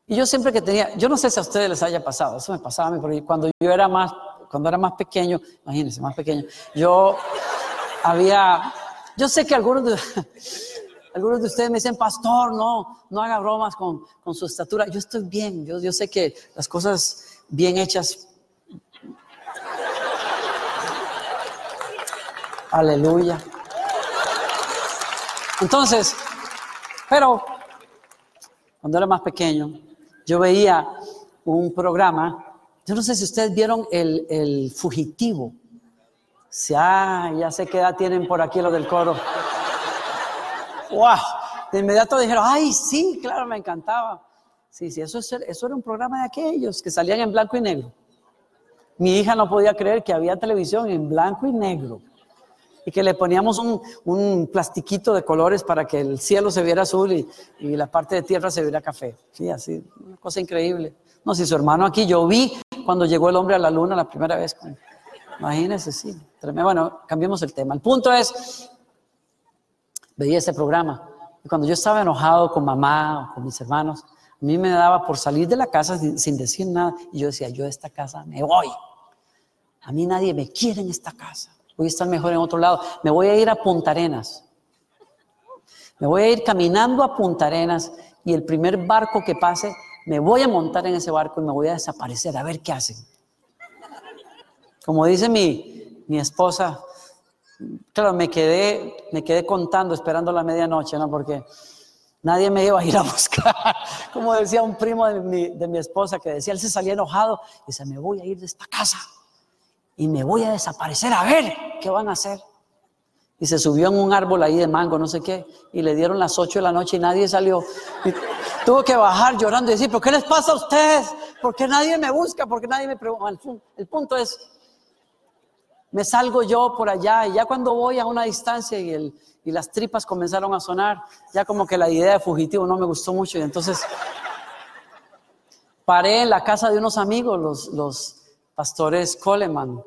Y yo siempre que tenía, yo no sé si a ustedes les haya pasado, eso me pasaba a mí, porque cuando yo era más cuando era más pequeño, imagínense, más pequeño, yo había, yo sé que algunos de, (laughs) algunos de ustedes me dicen, pastor, no, no haga bromas con, con su estatura. Yo estoy bien, yo, yo sé que las cosas bien hechas. Aleluya. Entonces, pero cuando era más pequeño, yo veía un programa yo no sé si ustedes vieron el, fugitivo. ah, ya sé qué edad tienen por aquí los del coro. ¡Wow! De inmediato dijeron, ay, sí, claro, me encantaba. Sí, sí, eso, eso era un programa de aquellos que salían en blanco y negro. Mi hija no podía creer que había televisión en blanco y negro y que le poníamos un, plastiquito de colores para que el cielo se viera azul y, la parte de tierra se viera café. Sí, así, una cosa increíble. No, si su hermano aquí, yo vi cuando llegó el hombre a la luna la primera vez. Imagínense, sí. Bueno, cambiemos el tema. El punto es, veía ese programa. Y cuando yo estaba enojado con mamá o con mis hermanos, a mí me daba por salir de la casa sin, decir nada. Y yo decía, yo de esta casa me voy. A mí nadie me quiere en esta casa. Voy a estar mejor en otro lado. Me voy a ir a Punta Arenas. Me voy a ir caminando a Punta Arenas y el primer barco que pase me voy a montar en ese barco y me voy a desaparecer, a ver qué hacen. Como dice mi, mi esposa, claro, me quedé, me quedé contando, esperando la medianoche, ¿no? Porque nadie me iba a ir a (laughs) buscar. Como decía un primo de mi, de mi esposa que decía, él se salía enojado y dice, me voy a ir de esta casa. Y me voy a desaparecer a ver qué van a hacer. Y se subió en un árbol ahí de mango, no sé qué, y le dieron las 8 de la noche y nadie salió. Y tuvo que bajar llorando y decir, ¿por qué les pasa a ustedes? ¿Por qué nadie me busca? ¿Por qué nadie me pregunta? El punto es, me salgo yo por allá y ya cuando voy a una distancia y, el, y las tripas comenzaron a sonar, ya como que la idea de fugitivo no me gustó mucho y entonces paré en la casa de unos amigos, los, los pastores Coleman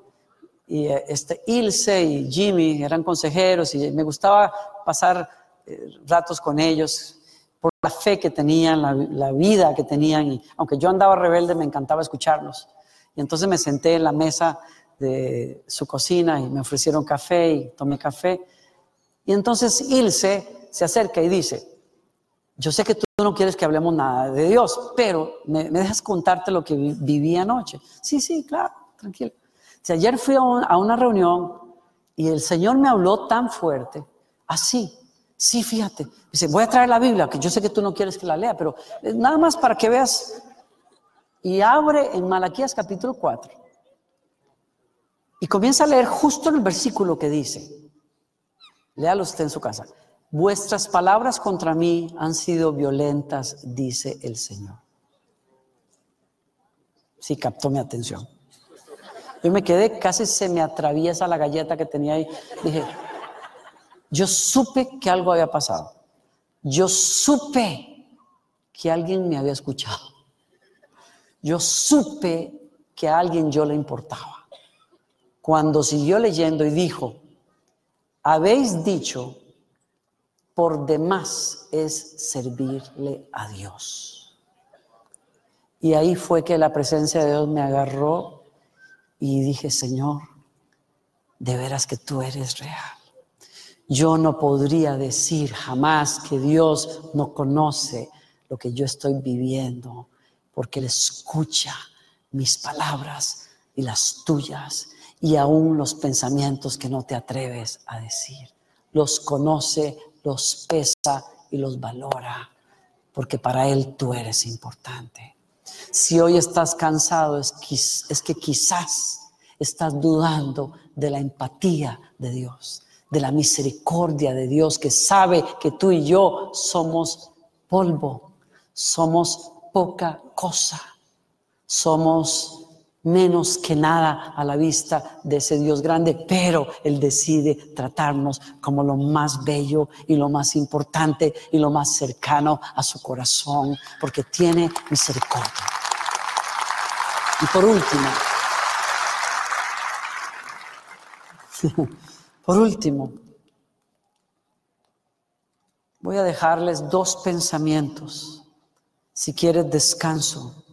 y eh, este Ilse y Jimmy eran consejeros y me gustaba pasar eh, ratos con ellos por la fe que tenían, la, la vida que tenían y aunque yo andaba rebelde me encantaba escucharlos. Y entonces me senté en la mesa de su cocina y me ofrecieron café y tomé café. Y entonces Ilse se acerca y dice, yo sé que tú no quieres que hablemos nada de Dios, pero ¿me, dejas contarte lo que vi- viví anoche? Sí, sí, claro, tranquilo. Si ayer fui a, a una reunión y el Señor me habló tan fuerte, así, sí, fíjate. Dice, voy a traer la Biblia, que yo sé que tú no quieres que la lea, pero eh, nada más para que veas. Y abre en Malaquías capítulo 4 y comienza a leer justo el versículo que dice, léalo usted en su casa, vuestras palabras contra mí han sido violentas, dice el Señor. Sí, captó mi atención. Yo me quedé, casi se me atraviesa la galleta que tenía ahí. Dije, yo supe que algo había pasado. Yo supe que alguien me había escuchado. Yo supe que a alguien yo le importaba. Cuando siguió leyendo y dijo, habéis dicho, por demás es servirle a Dios. Y ahí fue que la presencia de Dios me agarró y dije, Señor, de veras que tú eres real. Yo no podría decir jamás que Dios no conoce lo que yo estoy viviendo, porque Él escucha mis palabras y las tuyas y aún los pensamientos que no te atreves a decir. Los conoce, los pesa y los valora, porque para Él tú eres importante. Si hoy estás cansado es, que quizás estás dudando de la empatía de Dios, de la misericordia de Dios que sabe que tú y yo somos polvo, somos poca cosa, somos menos que nada a la vista de ese Dios grande, pero Él decide tratarnos como lo más bello y lo más importante y lo más cercano a su corazón, porque tiene misericordia. Y por último, (laughs) por último, voy a dejarles dos pensamientos. Si quieres descanso,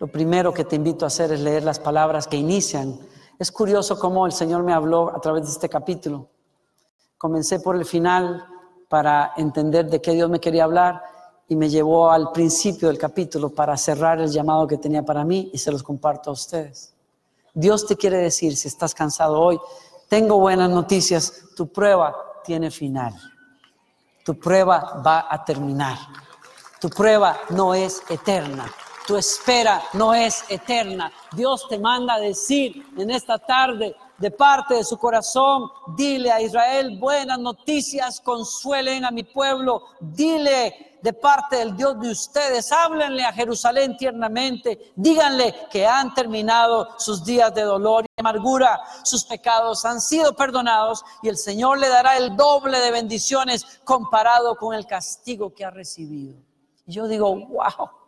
lo primero que te invito a hacer es leer las palabras que inician. Es curioso cómo el Señor me habló a través de este capítulo. Comencé por el final para entender de qué Dios me quería hablar y me llevó al principio del capítulo para cerrar el llamado que tenía para mí y se los comparto a ustedes. Dios te quiere decir, si estás cansado hoy, tengo buenas noticias, tu prueba tiene final. Tu prueba va a terminar. Tu prueba no es eterna. Tu espera no es eterna. Dios te manda decir en esta tarde, de parte de su corazón, dile a Israel buenas noticias, consuelen a mi pueblo, dile de parte del Dios de ustedes, háblenle a Jerusalén tiernamente, díganle que han terminado sus días de dolor y amargura, sus pecados han sido perdonados y el Señor le dará el doble de bendiciones comparado con el castigo que ha recibido. Y yo digo, wow,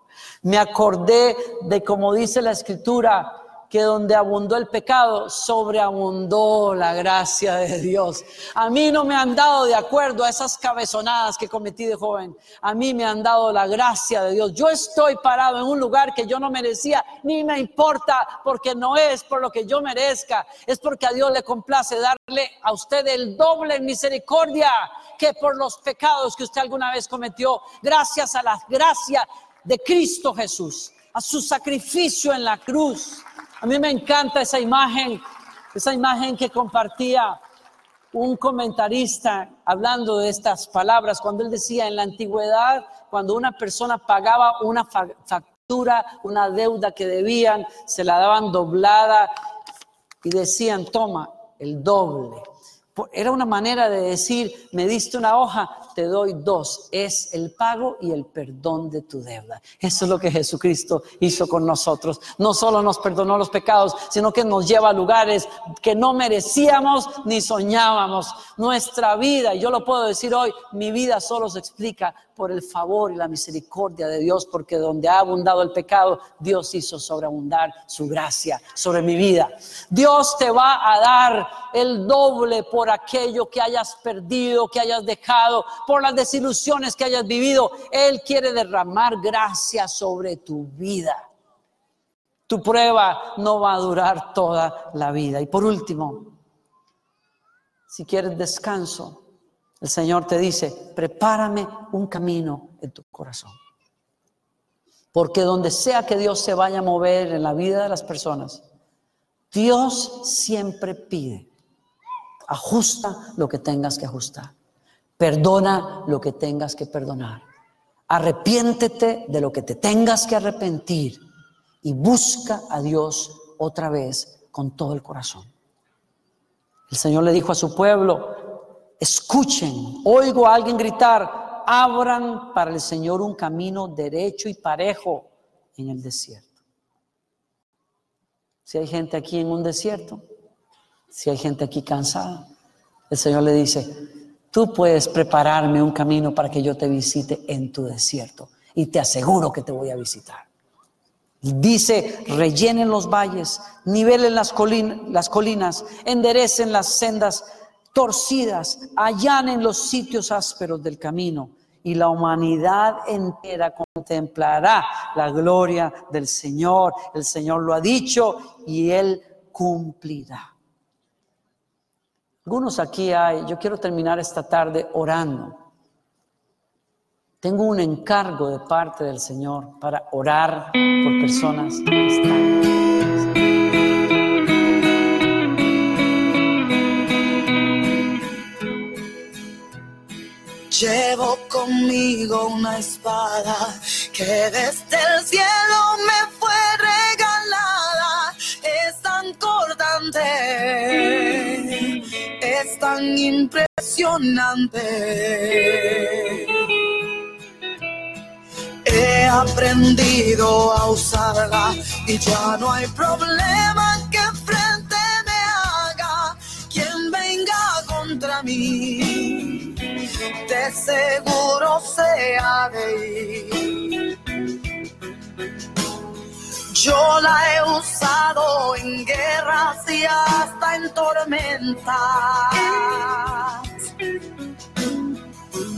me acordé de como dice la escritura, que donde abundó el pecado, sobreabundó la gracia de Dios. A mí no me han dado de acuerdo a esas cabezonadas que cometí de joven. A mí me han dado la gracia de Dios. Yo estoy parado en un lugar que yo no merecía, ni me importa, porque no es por lo que yo merezca, es porque a Dios le complace darle a usted el doble en misericordia que por los pecados que usted alguna vez cometió, gracias a la gracia de Cristo Jesús, a su sacrificio en la cruz. A mí me encanta esa imagen, esa imagen que compartía un comentarista hablando de estas palabras, cuando él decía en la antigüedad, cuando una persona pagaba una fa- factura una deuda que debían, se la daban doblada y decían, toma, el doble. Era una manera de decir, me diste una hoja, te doy dos. Es el pago y el perdón de tu deuda. Eso es lo que Jesucristo hizo con nosotros. No solo nos perdonó los pecados, sino que nos lleva a lugares que no merecíamos ni soñábamos. Nuestra vida, y yo lo puedo decir hoy, mi vida solo se explica por el favor y la misericordia de Dios, porque donde ha abundado el pecado, Dios hizo sobreabundar su gracia sobre mi vida. Dios te va a dar el doble por aquello que hayas perdido, que hayas dejado, por las desilusiones que hayas vivido. Él quiere derramar gracia sobre tu vida. Tu prueba no va a durar toda la vida. Y por último, si quieres descanso, el Señor te dice, prepárame un camino en tu corazón. Porque donde sea que Dios se vaya a mover en la vida de las personas, Dios siempre pide, ajusta lo que tengas que ajustar, perdona lo que tengas que perdonar, arrepiéntete de lo que te tengas que arrepentir y busca a Dios otra vez con todo el corazón. El Señor le dijo a su pueblo, escuchen, oigo a alguien gritar, abran para el Señor un camino derecho y parejo en el desierto. Si hay gente aquí en un desierto, si hay gente aquí cansada, el Señor le dice, tú puedes prepararme un camino para que yo te visite en tu desierto y te aseguro que te voy a visitar. Dice, rellenen los valles, nivelen las, colin- las colinas, enderecen las sendas torcidas, allanen los sitios ásperos del camino y la humanidad entera contemplará la gloria del Señor. El Señor lo ha dicho y Él cumplirá. Algunos aquí hay, yo quiero terminar esta tarde orando. Tengo un encargo de parte del Señor para orar por personas que están. Llevo conmigo una espada que desde el cielo me fue regalada. Es tan cortante, tan impresionante. He aprendido a usarla y ya no hay problema que frente me haga quien venga contra mí. De seguro se ha de ir. Yo la he usado en guerras y hasta en tormentas.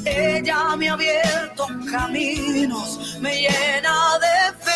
Ella me ha abierto caminos, me llena de fe.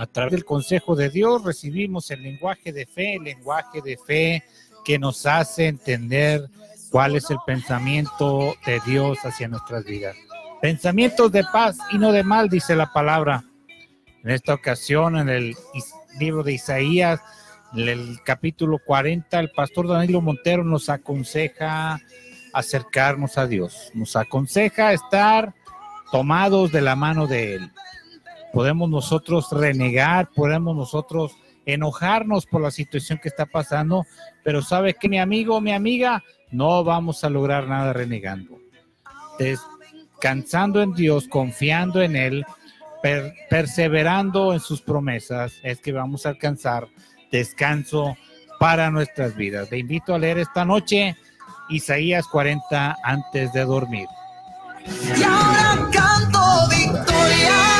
A través del consejo de Dios recibimos el lenguaje de fe, el lenguaje de fe que nos hace entender cuál es el pensamiento de Dios hacia nuestras vidas. Pensamientos de paz y no de mal, dice la palabra. En esta ocasión, en el libro de Isaías, en el capítulo 40, el pastor Danilo Montero nos aconseja acercarnos a Dios, nos aconseja estar tomados de la mano de Él podemos nosotros renegar, podemos nosotros enojarnos por la situación que está pasando, pero sabe que mi amigo, mi amiga, no vamos a lograr nada renegando. Descansando en Dios, confiando en Él, per- perseverando en sus promesas, es que vamos a alcanzar descanso para nuestras vidas. Te invito a leer esta noche Isaías 40 antes de dormir. Y canto victoria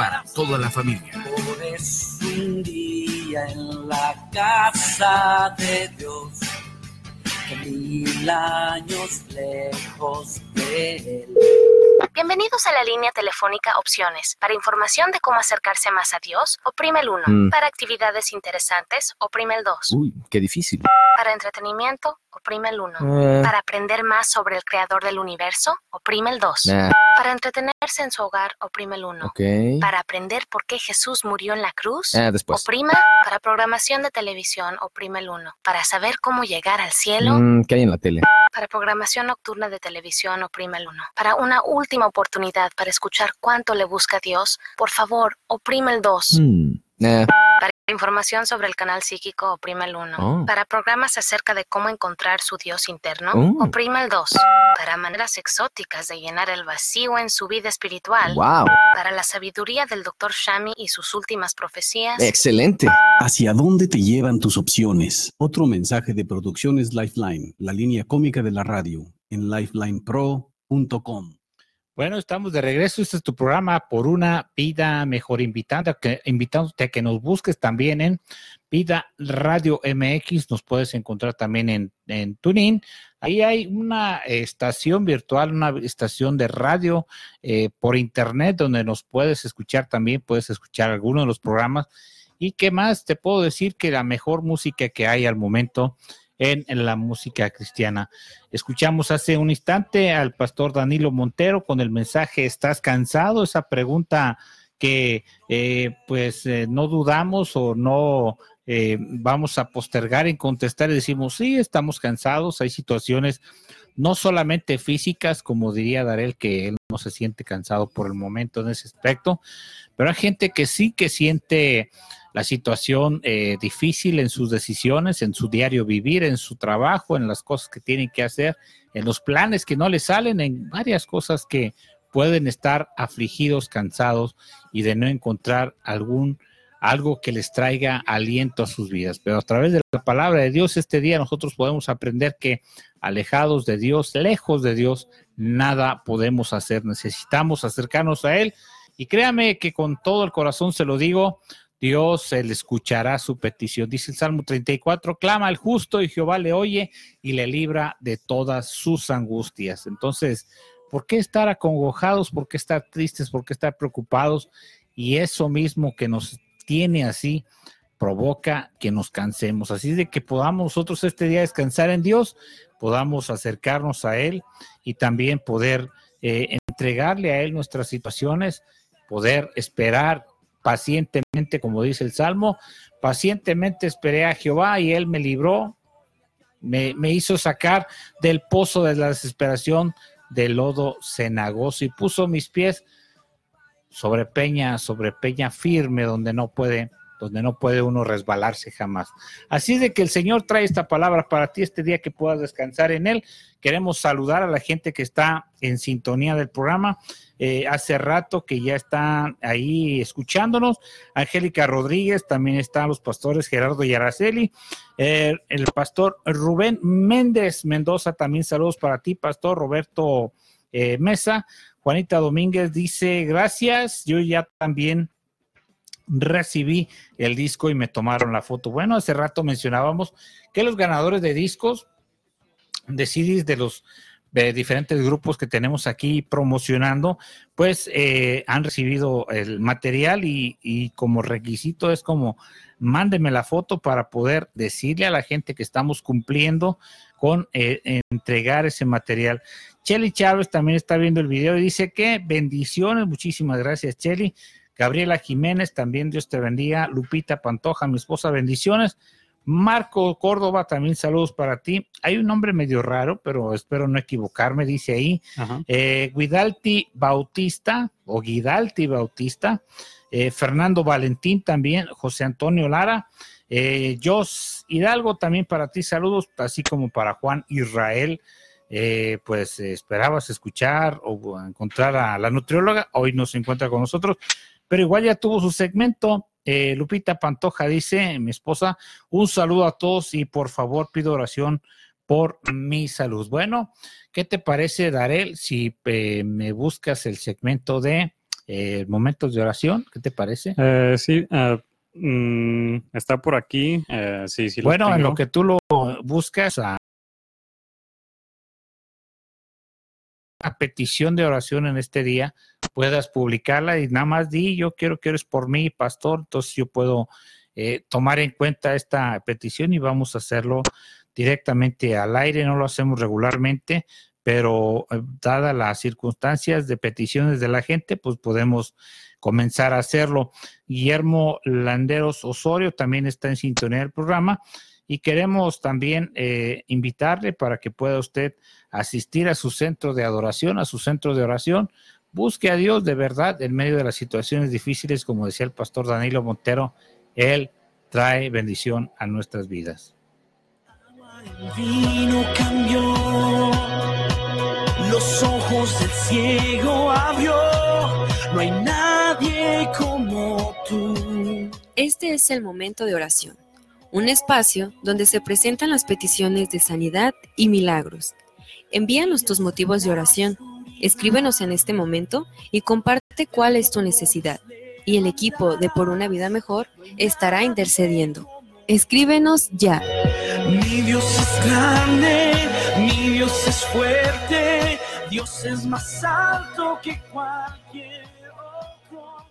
para toda la familia. un día en la casa de Dios, mil años lejos de él. Bienvenidos a la línea telefónica Opciones. Para información de cómo acercarse más a Dios, oprime el 1. Mm. Para actividades interesantes, oprime el 2. Uy, qué difícil. Para entretenimiento, oprime el 1. Eh. Para aprender más sobre el creador del universo, oprime el 2. Nah. Para entretenerse en su hogar, oprime el 1. Ok. Para aprender por qué Jesús murió en la cruz, Ah, después. oprima. Para programación de televisión, oprime el 1. Para saber cómo llegar al cielo, Mm, ¿Qué hay en la tele? para programación nocturna de televisión, oprime el 1. Para una última oportunidad para escuchar cuánto le busca a Dios, por favor, oprime el 2. Mm, nah. Para información sobre el canal psíquico, oprime el 1. Oh. Para programas acerca de cómo encontrar su Dios interno, Oh. oprime el 2. Para maneras exóticas de llenar el vacío en su vida espiritual, Wow. para la sabiduría del Dr. Shami y sus últimas profecías, Excelente. ¿Hacia dónde te llevan tus opciones? Otro mensaje de Producciones Lifeline, la línea cómica de la radio, en lifelinepro.com. Bueno, estamos de regreso. Este es tu programa por una vida mejor. Invitando invitándote a que nos busques también en Vida Radio MX. Nos puedes encontrar también en, en. Ahí hay una estación virtual, una estación de radio eh, por internet donde nos puedes escuchar también. Puedes escuchar algunos de los programas. ¿Y qué más? Te puedo decir que la mejor música que hay al momento en, la música cristiana. Escuchamos hace un instante al pastor Danilo Montero con el mensaje ¿Estás cansado? Esa pregunta que eh, pues eh, no dudamos o no eh, vamos a postergar en contestar y decimos, sí, estamos cansados, hay situaciones no solamente físicas, como diría Darel, que él no se siente cansado por el momento en ese aspecto, pero hay gente que sí que siente la situación eh, difícil en sus decisiones, en su diario vivir, en su trabajo, en las cosas que tienen que hacer, en los planes que no les salen, en varias cosas que pueden estar afligidos, cansados y de no encontrar algún algo que les traiga aliento a sus vidas. Pero a través de la palabra de Dios este día nosotros podemos aprender que alejados de Dios, lejos de Dios, nada podemos hacer. Necesitamos acercarnos a Él y créame que con todo el corazón se lo digo, Dios le escuchará su petición. Dice el Salmo 34, clama al justo y Jehová le oye y le libra de todas sus angustias. Entonces, ¿por qué estar acongojados? ¿Por qué estar tristes? ¿Por qué estar preocupados? Y eso mismo que nos tiene así provoca que nos cansemos. Así de que podamos nosotros este día descansar en Dios, podamos acercarnos a Él y también poder eh, entregarle a Él nuestras situaciones, poder esperar pacientemente, como dice el Salmo, pacientemente esperé a Jehová y Él me libró, me, me hizo sacar del pozo de la desesperación, del lodo cenagoso y puso mis pies sobre peña, sobre peña firme, donde no puede, donde no puede uno resbalarse jamás. Así de que el Señor trae esta palabra para ti este día que puedas descansar en él. Queremos saludar a la gente que está en sintonía del programa. Eh, hace rato que ya están ahí escuchándonos. Angélica Rodríguez, también están los pastores Gerardo y Araceli. Eh, el pastor Rubén Méndez Mendoza, también saludos para ti, pastor Roberto eh, Mesa. Juanita Domínguez dice, gracias, yo ya también recibí el disco y me tomaron la foto. Bueno, hace rato mencionábamos que los ganadores de discos, de CDs de los diferentes grupos que tenemos aquí promocionando, pues eh, han recibido el material y, y, como requisito es como mándeme la foto para poder decirle a la gente que estamos cumpliendo con eh, entregar ese material. Cheli Chávez también está viendo el video y dice que bendiciones, muchísimas gracias Cheli. Gabriela Jiménez, también Dios te bendiga. Lupita Pantoja, mi esposa, bendiciones Marco Córdoba, también saludos para ti. Hay un nombre medio raro, pero espero no equivocarme, dice ahí. Eh, Guidalti Bautista o Guidalti Bautista, eh, Fernando Valentín también, José Antonio Lara, eh, Jos Hidalgo también para ti, saludos, así como para Juan Israel. Eh, pues eh, esperabas escuchar o encontrar a la nutrióloga, hoy no se encuentra con nosotros, pero igual ya tuvo su segmento. Eh, Lupita Pantoja dice, mi esposa, un saludo a todos y por favor pido oración por mi salud. Bueno, ¿qué te parece, Darel, si eh, me buscas el segmento de eh, momentos de oración? ¿Qué te parece? Eh, sí, mm, está por aquí. sí, sí. bueno, en lo que tú lo buscas a, a petición de oración en este día, puedas publicarla y nada más di, yo quiero que eres por mí, pastor, entonces yo puedo eh, tomar en cuenta esta petición y vamos a hacerlo directamente al aire, no lo hacemos regularmente, pero eh, dadas las circunstancias de peticiones de la gente, pues podemos comenzar a hacerlo. Guillermo Landeros Osorio también está en sintonía del programa y queremos también eh, invitarle para que pueda usted asistir a su centro de adoración, a su centro de oración. Busque a Dios de verdad en medio de las situaciones difíciles, como decía el pastor Danilo Montero, Él trae bendición a nuestras vidas. El vino cambió, los ojos del ciego abrió, no hay nadie como tú. Este es el momento de oración, un espacio donde se presentan las peticiones de sanidad y milagros. Envíanos tus motivos de oración, escríbenos en este momento y comparte cuál es tu necesidad. Y el equipo de Por una Vida Mejor estará intercediendo. Escríbenos ya. Mi Dios es grande, mi Dios es fuerte, Dios es más alto que cualquier otro.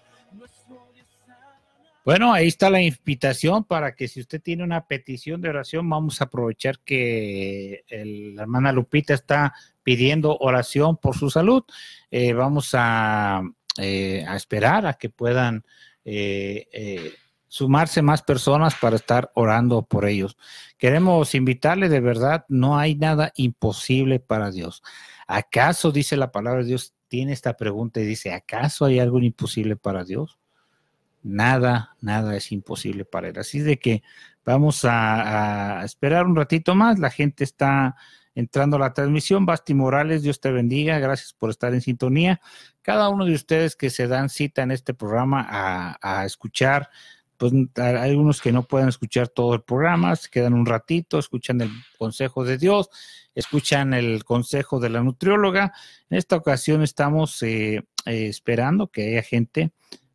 Bueno, ahí está la invitación para que si usted tiene una petición de oración, vamos a aprovechar que el- la hermana Lupita está pidiendo oración por su salud. Eh, vamos a, eh, a esperar a que puedan eh, sumarse más personas para estar orando por ellos. Queremos invitarle de verdad, no hay nada imposible para Dios. ¿Acaso, dice la palabra de Dios, tiene esta pregunta y dice, ¿acaso hay algo imposible para Dios? nada, nada es imposible para él. Así de que vamos a, a esperar un ratito más. La gente está entrando a la transmisión. Basti Morales, Dios te bendiga. Gracias por estar en sintonía. Cada uno de ustedes que se dan cita en este programa a, escuchar, pues hay unos que no pueden escuchar todo el programa, se quedan un ratito, escuchan el consejo de Dios, escuchan el consejo de la nutrióloga. En esta ocasión estamos eh, eh, esperando que haya gente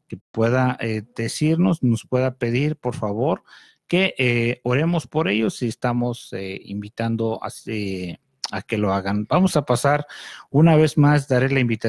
que pueda eh, decirnos, nos pueda pedir, por favor, que eh, oremos por ellos y estamos eh, invitando a, eh, a que lo hagan. Vamos a pasar una vez más, daré la invitación